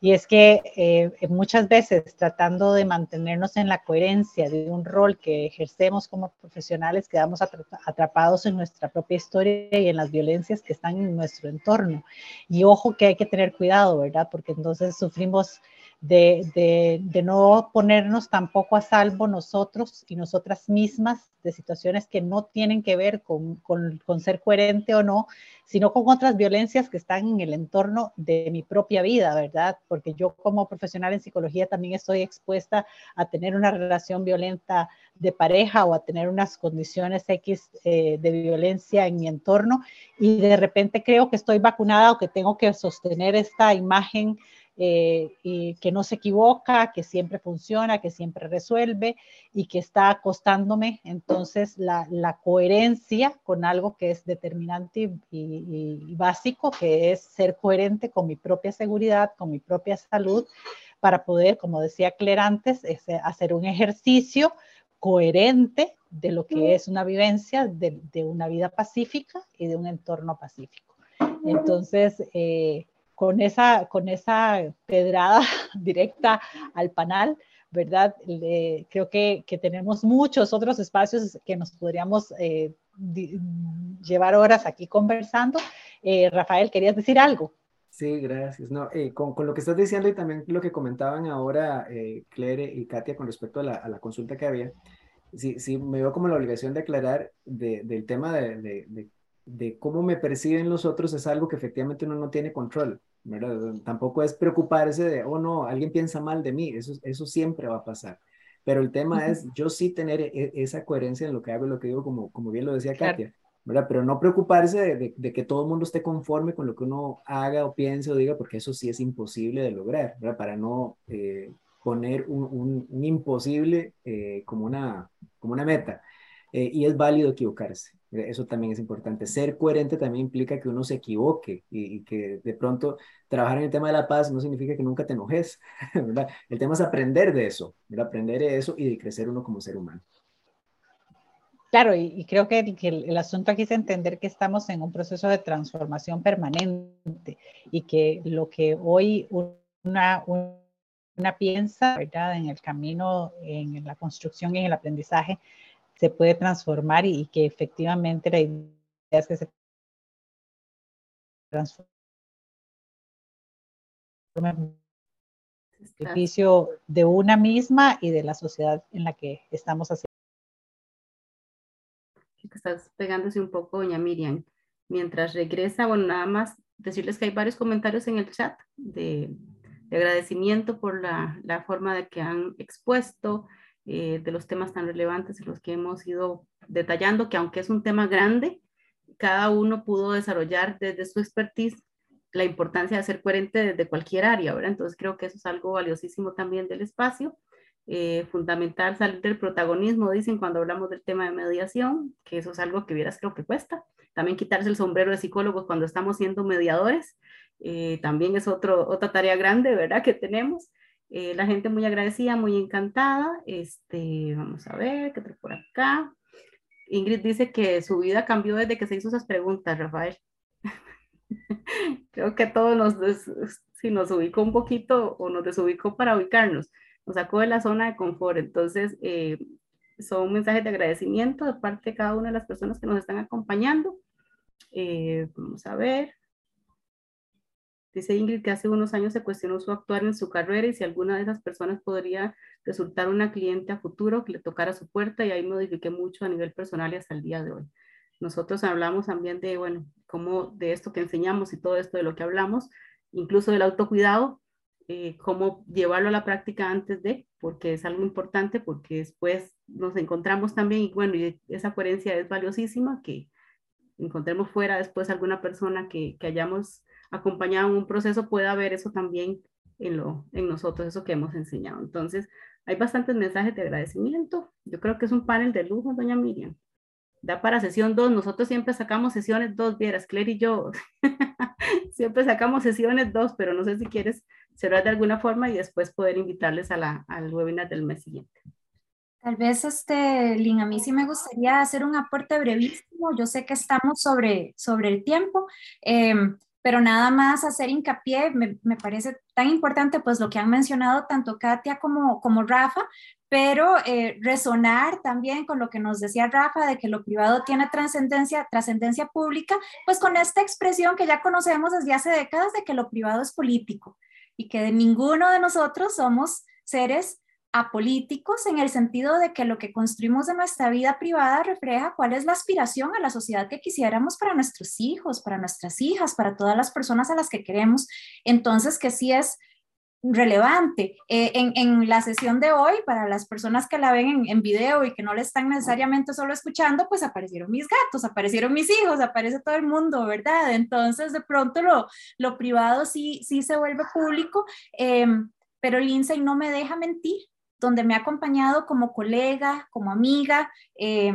Y es que eh, muchas veces tratando de mantenernos en la coherencia de un rol que ejercemos como profesionales, quedamos atrapados en nuestra propia historia y en las violencias que están en nuestro entorno. Y ojo que hay que tener cuidado, ¿verdad? Porque entonces sufrimos de, no ponernos tampoco a salvo nosotros y nosotras mismas de situaciones que no tienen que ver con, con, con, ser coherente o no, sino con otras violencias que están en el entorno de mi propia vida, ¿verdad? Porque yo como profesional en psicología también estoy expuesta a tener una relación violenta de pareja o a tener unas condiciones X eh, de violencia en mi entorno y de repente creo que estoy vacunada o que tengo que sostener esta imagen eh, que no se equivoca, que siempre funciona, que siempre resuelve y que está costándome entonces la, la coherencia con algo que es determinante y, y, básico, que es ser coherente con mi propia seguridad, con mi propia salud, para poder, como decía Claire antes, hacer un ejercicio coherente de lo que es una vivencia de, de una vida pacífica y de un entorno pacífico. Entonces, eh, con esa, con esa pedrada directa al panal, ¿verdad? creo que, tenemos muchos otros espacios que nos podríamos eh, llevar horas aquí conversando. Eh, Rafael, ¿querías decir algo? Sí, gracias. No, eh, con, con, lo que estás diciendo y también lo que comentaban ahora Claire y Katia con respecto a la, consulta que había, sí, sí, me veo como la obligación de aclarar de, del tema de, de, de cómo me perciben los otros es algo que efectivamente uno no tiene control. Tampoco es preocuparse de, oh no, alguien piensa mal de mí, eso, eso siempre va a pasar. Pero el tema es yo sí tener e, esa coherencia en lo que hago y lo que digo, como, como bien lo decía Katia, ¿verdad? Pero no preocuparse de, de, que todo el mundo esté conforme con lo que uno haga o piense o diga, porque eso sí es imposible de lograr, ¿verdad? Para no, eh, poner un, imposible eh, como, una, como una meta. Eh, y es válido equivocarse. Eso también es importante. Ser coherente también implica que uno se equivoque y, que de pronto trabajar en el tema de la paz no significa que nunca te enojes, ¿verdad? El tema es aprender de eso, aprender de eso y de crecer uno como ser humano. Claro, y, creo que, el, asunto aquí es entender que estamos en un proceso de transformación permanente y que lo que hoy una, una piensa, ¿verdad? En el camino, en la construcción y en el aprendizaje, se puede transformar y, que efectivamente la idea es que se transforme el beneficio de una misma y de la sociedad en la que estamos haciendo. Estás pegándose un poco, doña Miriam. Mientras regresa, bueno, nada más decirles que hay varios comentarios en el chat de, agradecimiento por la, la, forma de que han expuesto, eh, de los temas tan relevantes en los que hemos ido detallando, que aunque es un tema grande, cada uno pudo desarrollar desde su expertise la importancia de ser coherente desde cualquier área, ¿verdad? Entonces creo que eso es algo valiosísimo también del espacio. Eh, fundamental salir del protagonismo, dicen cuando hablamos del tema de mediación, que eso es algo que vieras creo que cuesta. También quitarse el sombrero de psicólogos cuando estamos siendo mediadores, eh, también es otro, otra tarea grande, ¿verdad? Que tenemos. Eh, la gente muy agradecida, muy encantada. Este, vamos a ver, ¿qué por acá? Ingrid dice que su vida cambió desde que se hizo esas preguntas, Rafael. Creo que todo nos, si nos ubicó un poquito o nos desubicó para ubicarnos, nos sacó de la zona de confort. Entonces, eh, son mensajes de agradecimiento de parte de cada una de las personas que nos están acompañando. Eh, vamos a ver. Dice Ingrid que hace unos años se cuestionó su actuar en su carrera y si alguna de esas personas podría resultar una cliente a futuro que le tocara su puerta y ahí modifiqué mucho a nivel personal y hasta el día de hoy. Nosotros hablamos también de, bueno, cómo de esto que enseñamos y todo esto de lo que hablamos, incluso del autocuidado, eh, cómo llevarlo a la práctica antes de, porque es algo importante, porque después nos encontramos también y bueno, esa coherencia es valiosísima, que encontremos fuera después alguna persona que, que hayamos acompañado en un proceso, pueda ver eso también en, lo, en nosotros, eso que hemos enseñado. Entonces, hay bastantes mensajes de agradecimiento. Yo creo que es un panel de lujo, doña Miriam. Da para sesión 2. Nosotros siempre sacamos sesiones 2, vieras, Claire y yo. siempre sacamos sesiones 2, pero no sé si quieres cerrar de alguna forma y después poder invitarles a la, al webinar del mes siguiente. Tal vez, este, Lin, a mí sí me gustaría hacer un aporte brevísimo. Yo sé que estamos sobre, sobre el tiempo. Eh, pero nada más hacer hincapié, me, me, parece tan importante pues lo que han mencionado tanto Katia como, como Rafa, pero eh, resonar también con lo que nos decía Rafa de que lo privado tiene trascendencia, trascendencia pública, pues con esta expresión que ya conocemos desde hace décadas de que lo privado es político y que de ninguno de nosotros somos seres apolíticos en el sentido de que lo que construimos de nuestra vida privada refleja cuál es la aspiración a la sociedad que quisiéramos para nuestros hijos, para nuestras hijas, para todas las personas a las que queremos. Entonces, que sí es relevante. Eh, en, la sesión de hoy, para las personas que la ven en, video y que no le están necesariamente solo escuchando, pues aparecieron mis gatos, aparecieron mis hijos, aparece todo el mundo, ¿verdad? Entonces, de pronto lo, lo privado sí, sí se vuelve público, em, pero Lindsay no me deja mentir donde me ha acompañado como colega, como amiga, eh,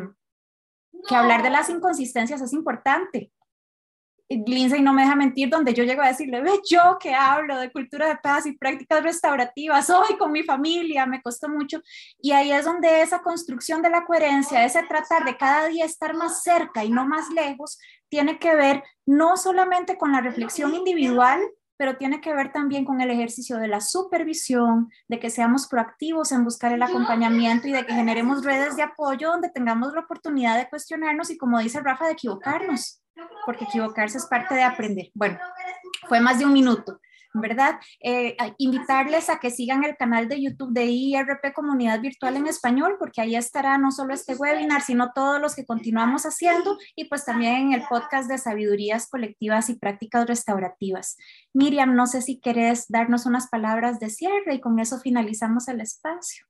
que hablar de las inconsistencias es importante. Lindsay no me deja mentir, donde yo llego a decirle, ve, yo que hablo de cultura de paz y prácticas restaurativas, hoy con mi familia, me costó mucho. Y ahí es donde esa construcción de la coherencia, ese tratar de cada día estar más cerca y no más lejos, tiene que ver no solamente con la reflexión individual, pero tiene que ver también con el ejercicio de la supervisión, de que seamos proactivos en buscar el acompañamiento y de que generemos redes de apoyo donde tengamos la oportunidad de cuestionarnos y, como dice Rafa, de equivocarnos, porque equivocarse es parte de aprender. Bueno, fue más de un minuto. ¿Verdad? Eh, invitarles a que sigan el canal de YouTube de IRP Comunidad Virtual en Español, porque ahí estará no solo este webinar, sino todos los que continuamos haciendo y pues también en el podcast de sabidurías colectivas y prácticas restaurativas. Miriam, no sé si querés darnos unas palabras de cierre y con eso finalizamos el espacio.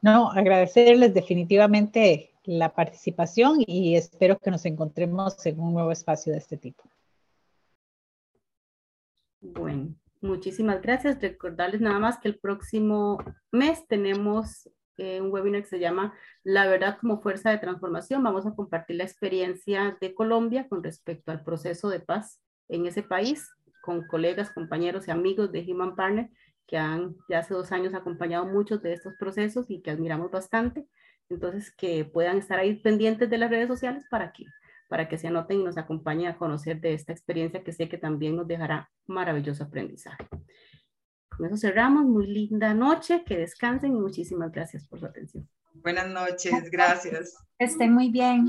No, agradecerles definitivamente la participación y espero que nos encontremos en un nuevo espacio de este tipo. Bueno, Muchísimas gracias. Recordarles nada más que el próximo mes tenemos eh, un webinar que se llama La verdad como fuerza de transformación. Vamos a compartir la experiencia de Colombia con respecto al proceso de paz en ese país con colegas, compañeros y amigos de Human Partner que han ya hace dos años acompañado muchos de estos procesos y que admiramos bastante. Entonces, que puedan estar ahí pendientes de las redes sociales para que, para que se anoten y nos acompañen a conocer de esta experiencia que sé que también nos dejará maravilloso aprendizaje. Con eso cerramos. Muy linda noche, que descansen y muchísimas gracias por su atención. Buenas noches, gracias. Estén muy bien.